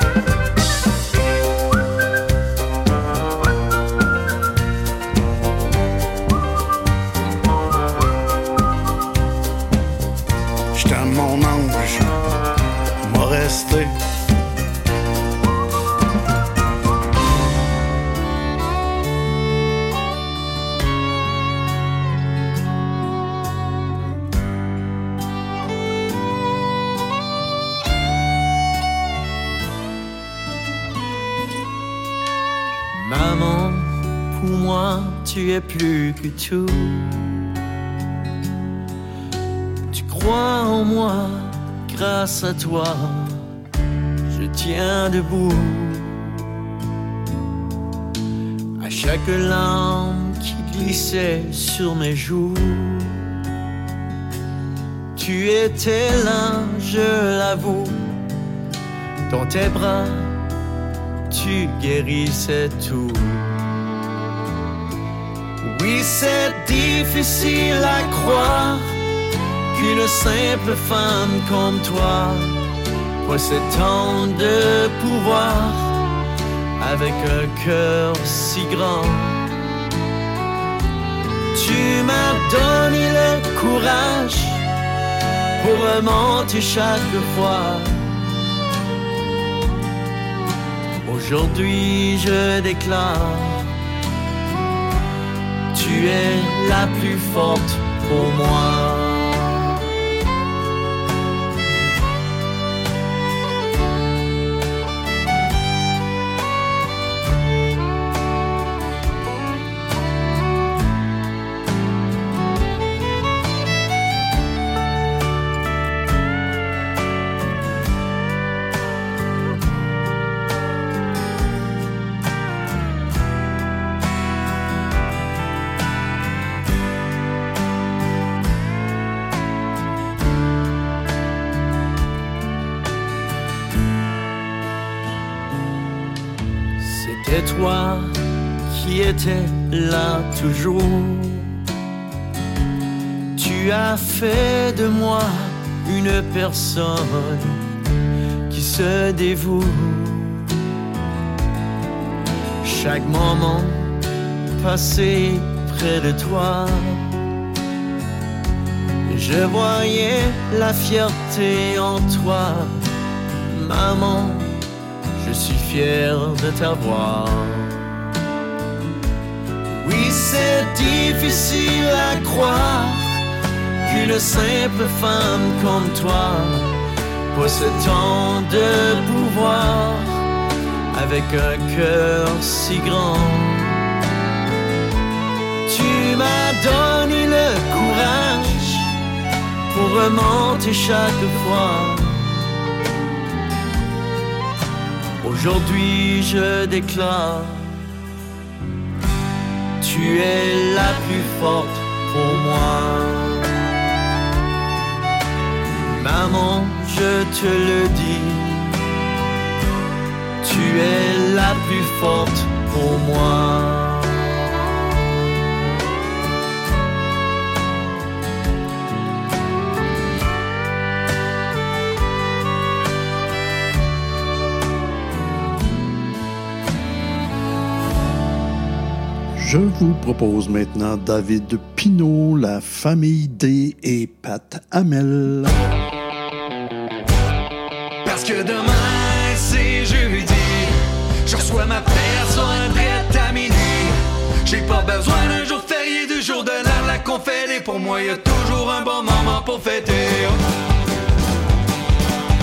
Plus que tout. Tu crois en moi, grâce à toi, je tiens debout. À chaque larme qui glissait sur mes joues, tu étais là, je l'avoue, dans tes bras tu guérissais tout. C'est difficile à croire qu'une simple femme comme toi possède tant de pouvoir avec un cœur si grand. Tu m'as donné le courage pour remonter chaque fois Aujourd'hui je déclare, tu es la plus forte pour moi. Là toujours. Tu as fait de moi une personne qui se dévoue. Chaque moment passé près de toi, je voyais la fierté en toi, maman. Je suis fier de t'avoir. C'est difficile à croire qu'une simple femme comme toi possède tant de pouvoir avec un cœur si grand. Tu m'as donné le courage pour remonter chaque fois. Aujourd'hui je déclare, tu es la plus forte pour moi. Maman, je te le dis, tu es la plus forte pour moi. Je vous propose maintenant David Pinault, la famille D et Pat Hamel. Parce que demain c'est jeudi Je reçois ma personne prête à minuit J'ai pas besoin d'un jour férié, du jour de l'an La conférée pour moi y a toujours un bon moment pour fêter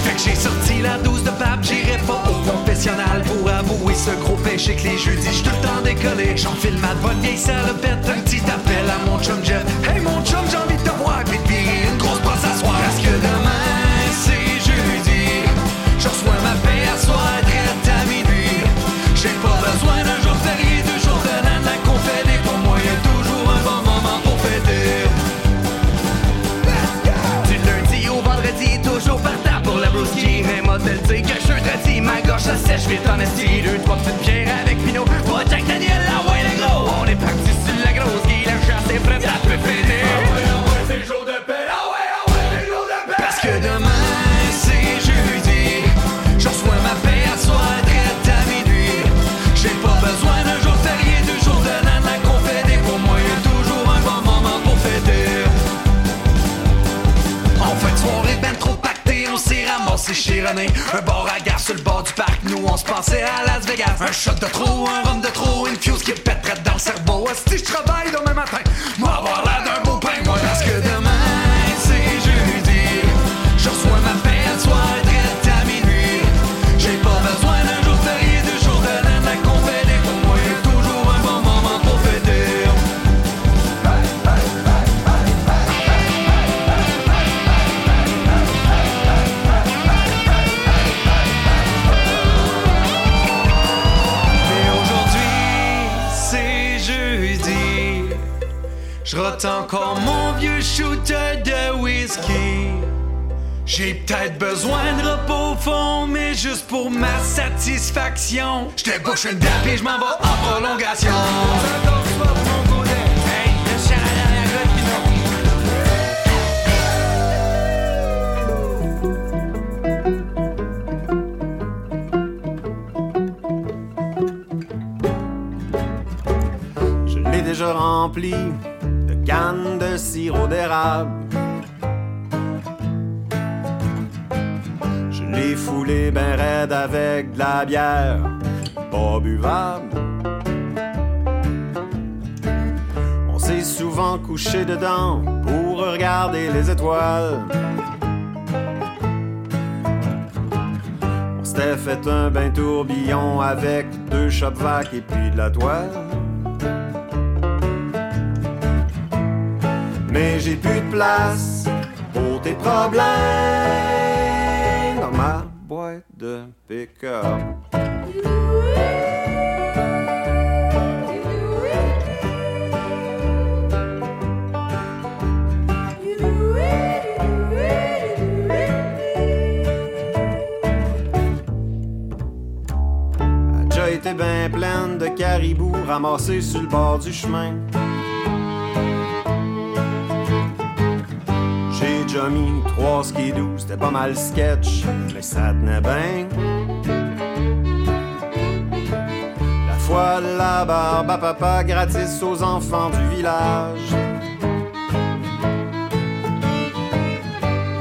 Fait que j'ai sorti la douce J'irai pas au confessionnal pour avouer ce gros péché que les jeudis J'suis tout le temps décollé J'enfile ma bonne vieille salopette Un petit appel à mon chum Jeff Hey mon chum j'ai envie de te voir Puis une grosse brosse à soir Parce que demain c'est jeudi? Je reçois ma paix à soir, traite à minuit. J'ai pas besoin d'un jour férié, deux jours de l'an, la conférée. Pour moi, y a toujours un bon moment pour fêter. Du lundi au vendredi, toujours partant pour la te le dire que gorge ça sèche vite en esti. Deux, trois petites pierres avec Pinot. Pas Jack Daniel, la ouais, les gros. On est parti sur la grosse guille, la chasse est prête, ça peut Un bar à gare sur le bord du parc, nous on se pensait à Las Vegas. Un shot de trop, un rhum de trop, une fuse qui pèterait dans le cerveau. Si je travaille demain matin, moi avoir l'air J'ai peut-être besoin de repos au fond, mais juste pour ma satisfaction. Je te bouche une date et je m'en vais en prolongation. Je l'ai déjà rempli de cannes de sirop d'érable. Foulé ben raide avec de la bière. pas buvable. On s'est souvent couché dedans pour regarder les étoiles. On s'était fait un bain tourbillon avec deux chopes vac et puis de la toile. Mais j'ai plus de place pour tes problèmes de pick-up. déjà été bien pleine de caribous ramassés sur le bord du chemin. Déjà mis trois skidoo, c'était pas mal sketch, mais ça tenait bien. La fois de la barbe à papa gratis aux enfants du village.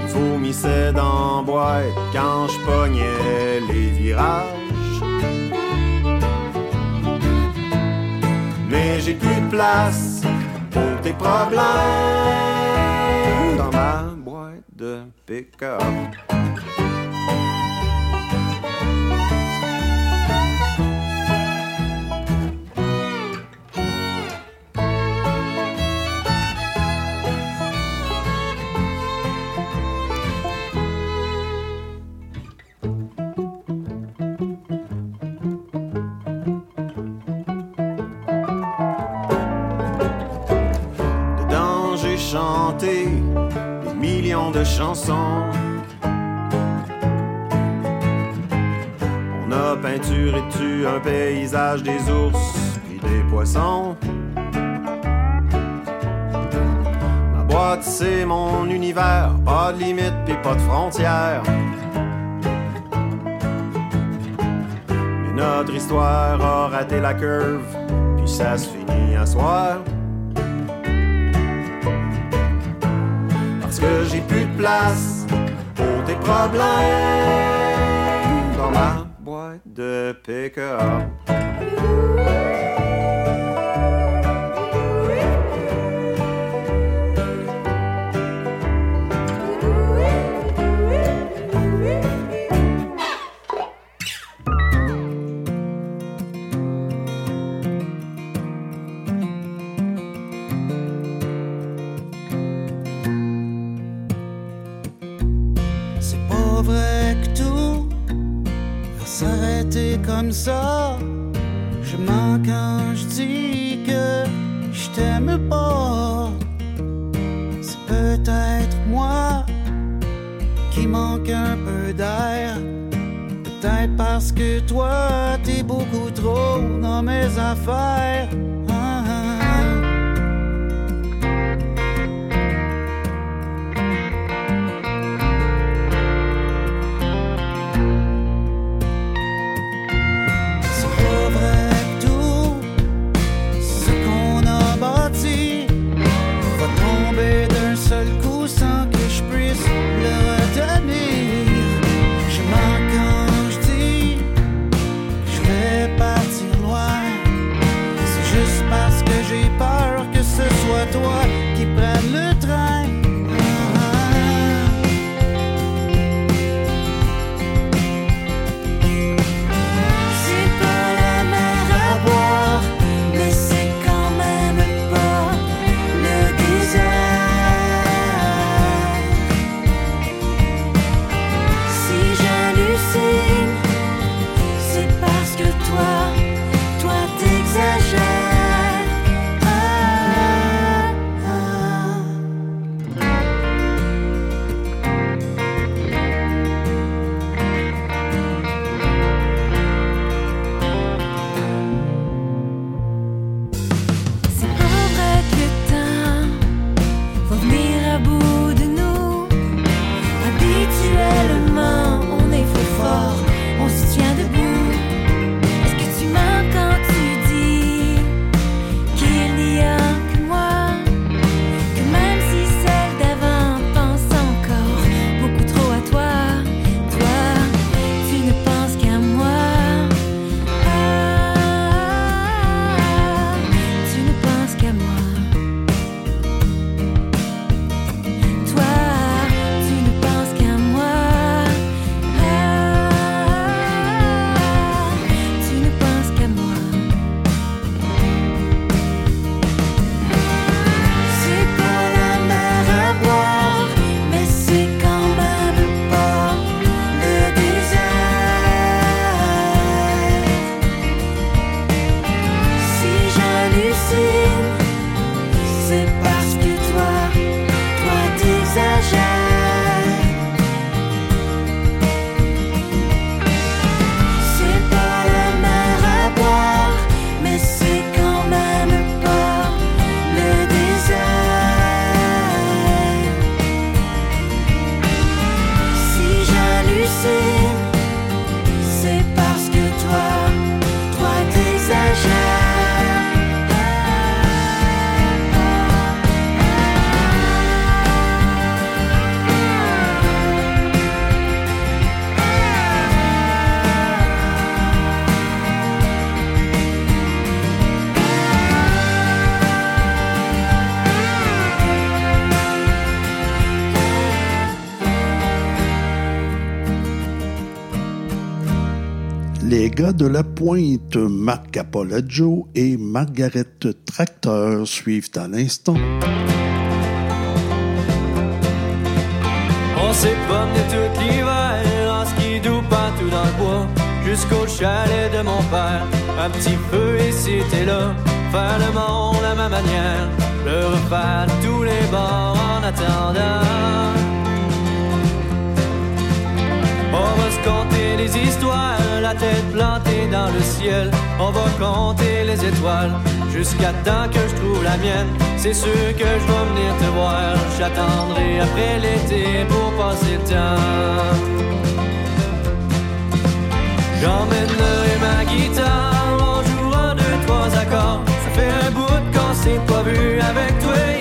Il vomissait dans boîte quand je pognais les virages. Mais j'ai plus de place pour tes problèmes de pick-up. On a peinturé tu un paysage des ours et des poissons. Ma boîte c'est mon univers, pas de limite pis pas de frontières. Mais notre histoire a raté la curve, puis ça se finit à soir. Que j'ai plus de place pour tes problèmes dans ma boîte de pick-up. So. Gars de la pointe, Marc Apolagio et Margaret Tracteur suivent à l'instant. On s'est promené tout l'hiver en skidoo partout dans le bois Jusqu'au chalet de mon père. Un petit feu et là Faire le monde à ma manière. Le refaire tous les bords en attendant On va se conter les histoires La tête plantée dans le ciel. On va compter les étoiles Jusqu'à temps que je trouve la mienne. C'est sûr que je vais venir te voir. J'attendrai après l'été pour passer le temps. J'emmènerai ma guitare On jouera deux, trois accords. Ça fait un bout qu'on s'est pas vu Avec toi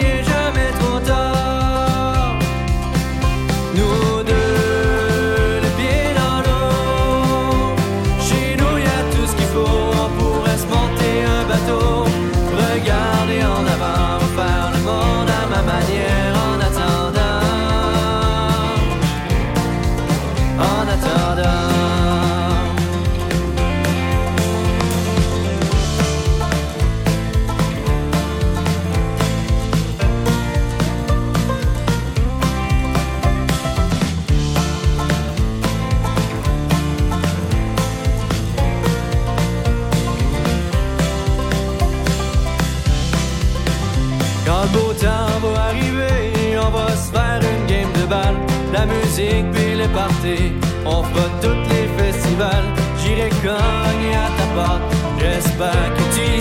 Cogner à ta porte, j'espère que tu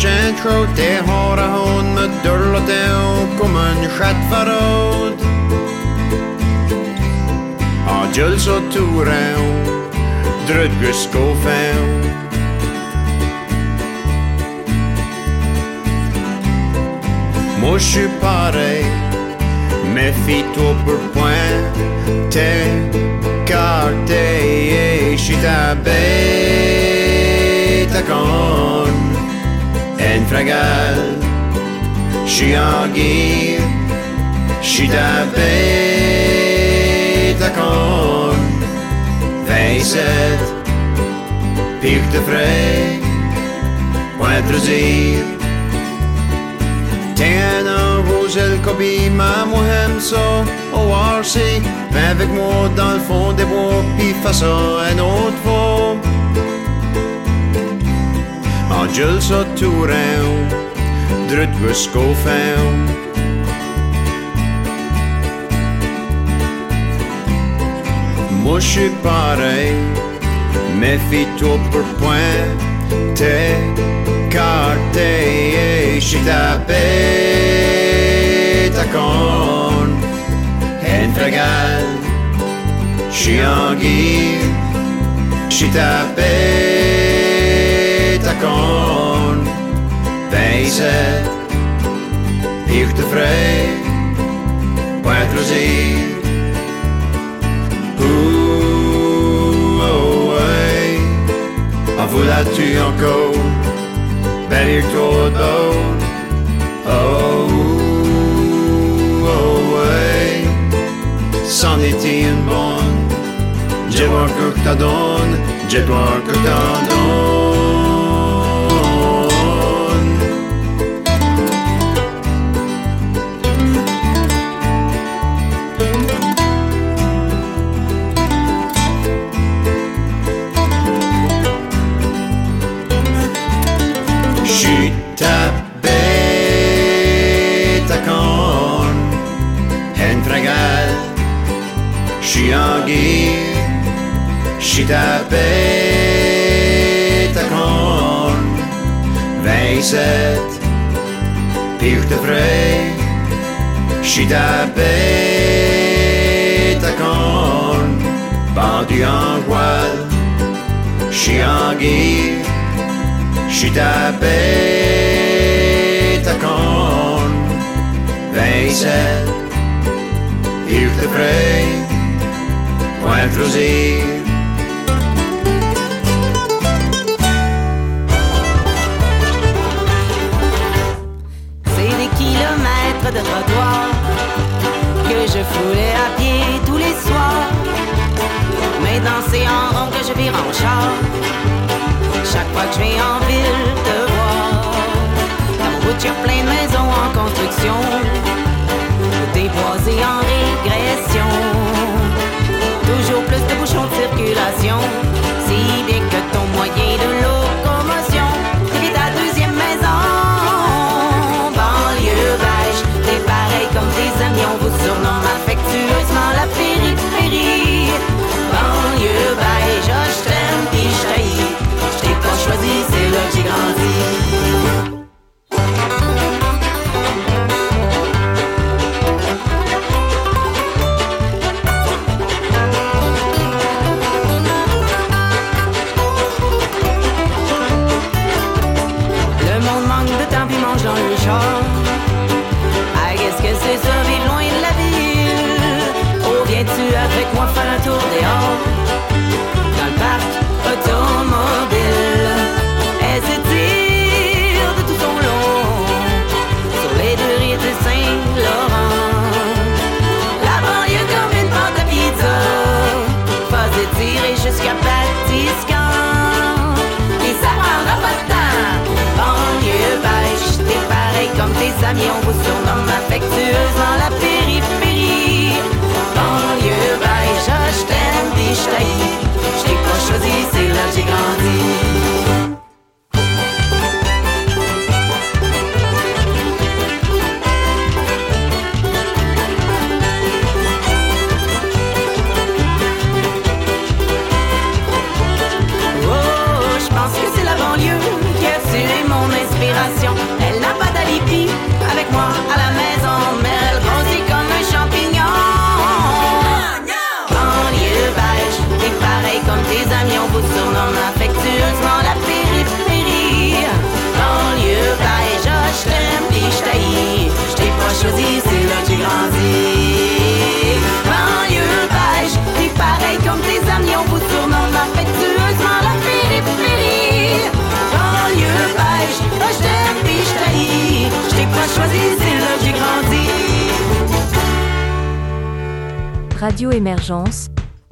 tro Det har hon med dörr down Kommer chatt farod A jull så torau Drudgus go fau Moshu pare Me fito por point Te carte e shita beta con En fragal Shiagi Shita beta con Veiset Pirte frey Poetrosir Tena Rosel Kobi Mamohem so O Arsi Avec moi dans le fond des bois Puis face à un autre fond En julle så toren Drutt gusko fem Moshi pareil Me fito per point Te carte e shita beta con En fragal Shiangi Shita beta con Wijze Hier te vrij. En voudras-tu encore? Ben, dire-toi d'autre. Oh, oh, ouais. C'en une bonne. J'ai voir que t'as. J'ai voir que t'as. J'suis en guille, j'suis ta bête à corne, 27, puis je te ferai, j'suis ta corne, pendu en voile, j'suis en guille, J'suis ta bête à corne, 27, et je ferai C'est des kilomètres de trottoir que je foulais à pied tous les soirs. Mais danser en rond que je vire en char. Chaque fois que je vais en ville te voir. Dans mon route, plein de maisons en construction. Boisé en régression.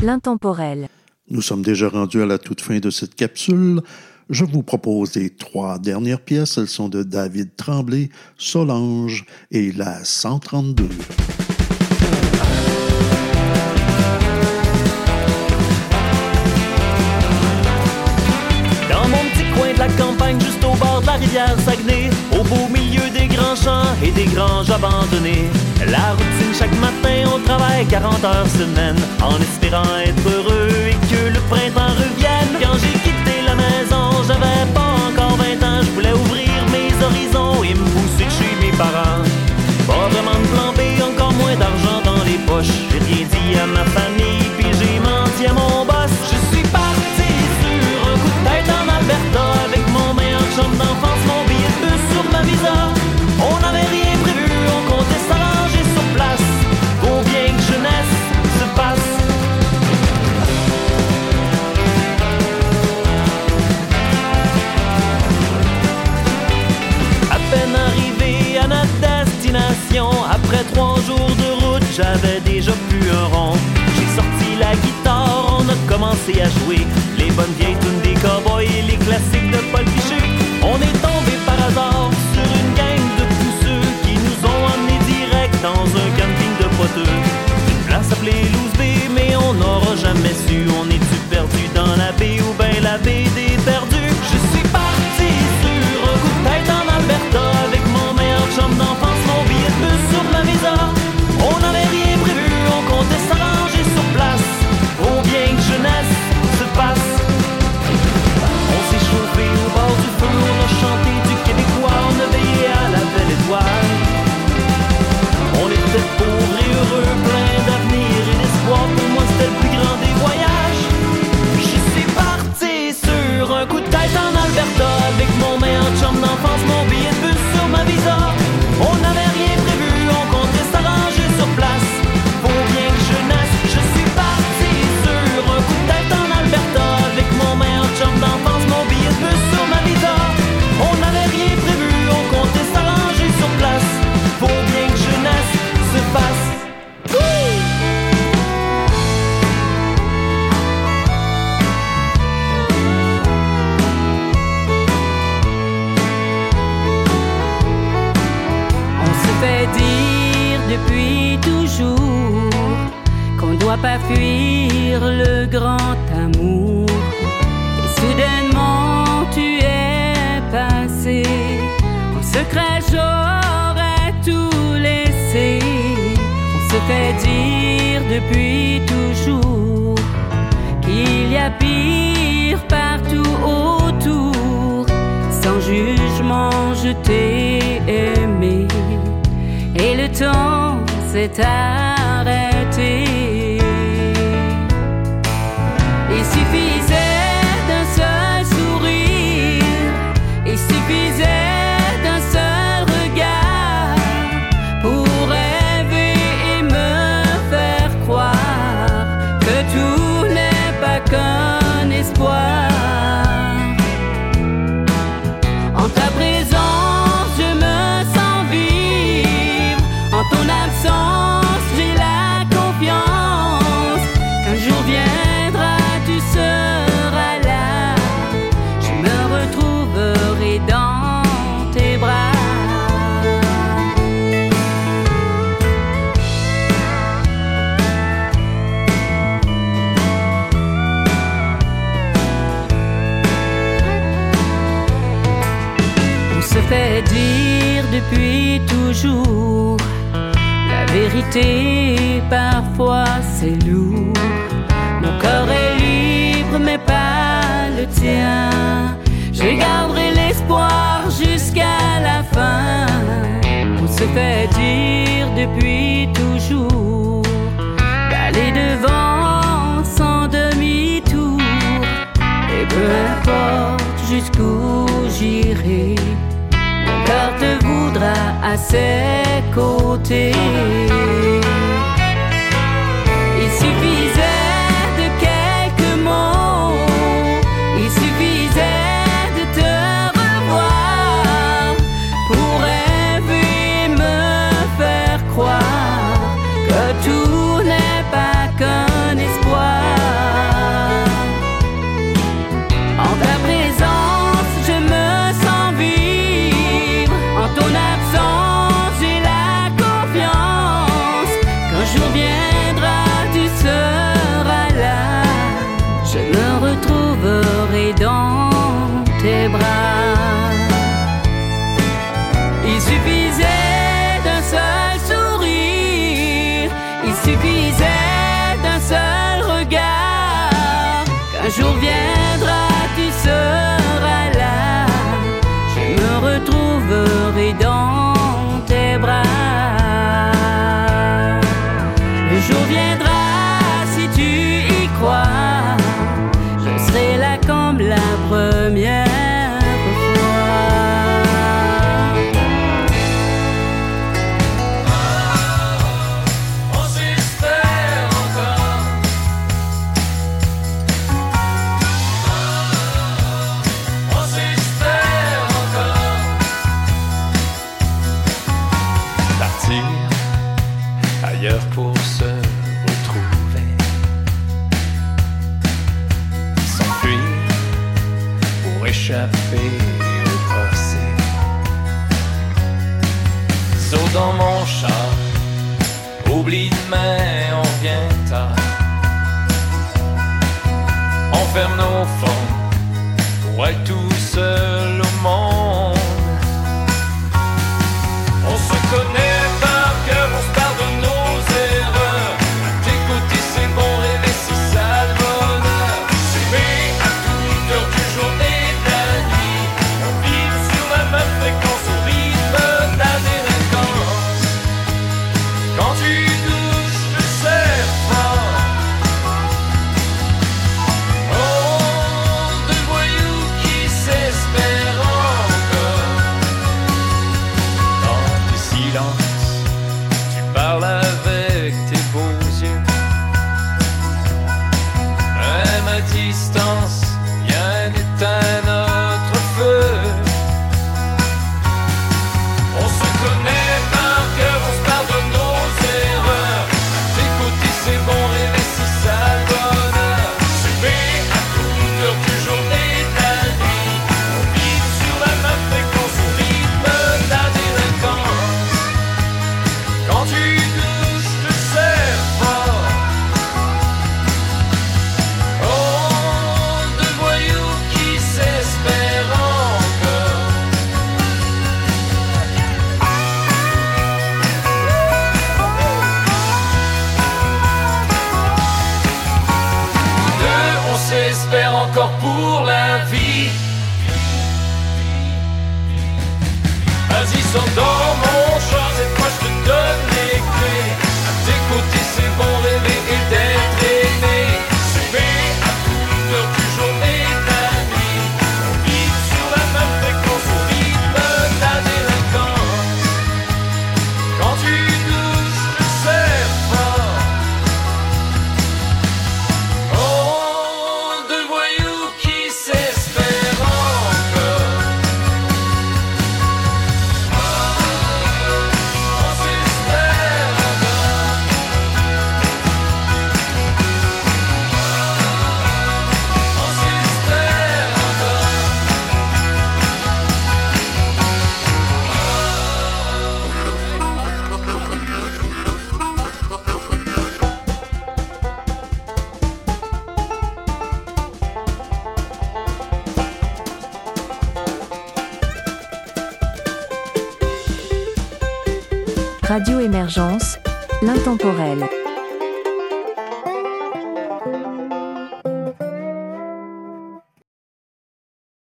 L'intemporel. Nous sommes déjà rendus à la toute fin de cette capsule. Je vous propose les trois dernières pièces. Elles sont de David Tremblay, Solange et la 132. Dans mon petit coin de la campagne, juste au bord de la rivière Saguenay, et des granges abandonnées. La routine chaque matin, on travaille 40 heures semaine, en espérant être heureux et que le printemps revienne. Quand j'ai quitté la maison, j'avais pas encore 20 ans, je voulais ouvrir mes horizons et me pousser chez mes parents. Pas vraiment de plan B, encore moins d'argent dans les poches. J'ai rien dit à ma famille, puis j'ai menti à mon de route, j'avais déjà plus un rond. J'ai sorti la guitare, on a commencé à jouer les bonnes vieilles tunes des cowboys et les classiques de Paul Piché. On est tombé par hasard sur une gang de pousseux qui nous ont emmenés direct dans un camping de poteux. Une place appelée Loose Bay, mais on n'aura jamais su. On est-tu perdu dans la baie ou ben la baie des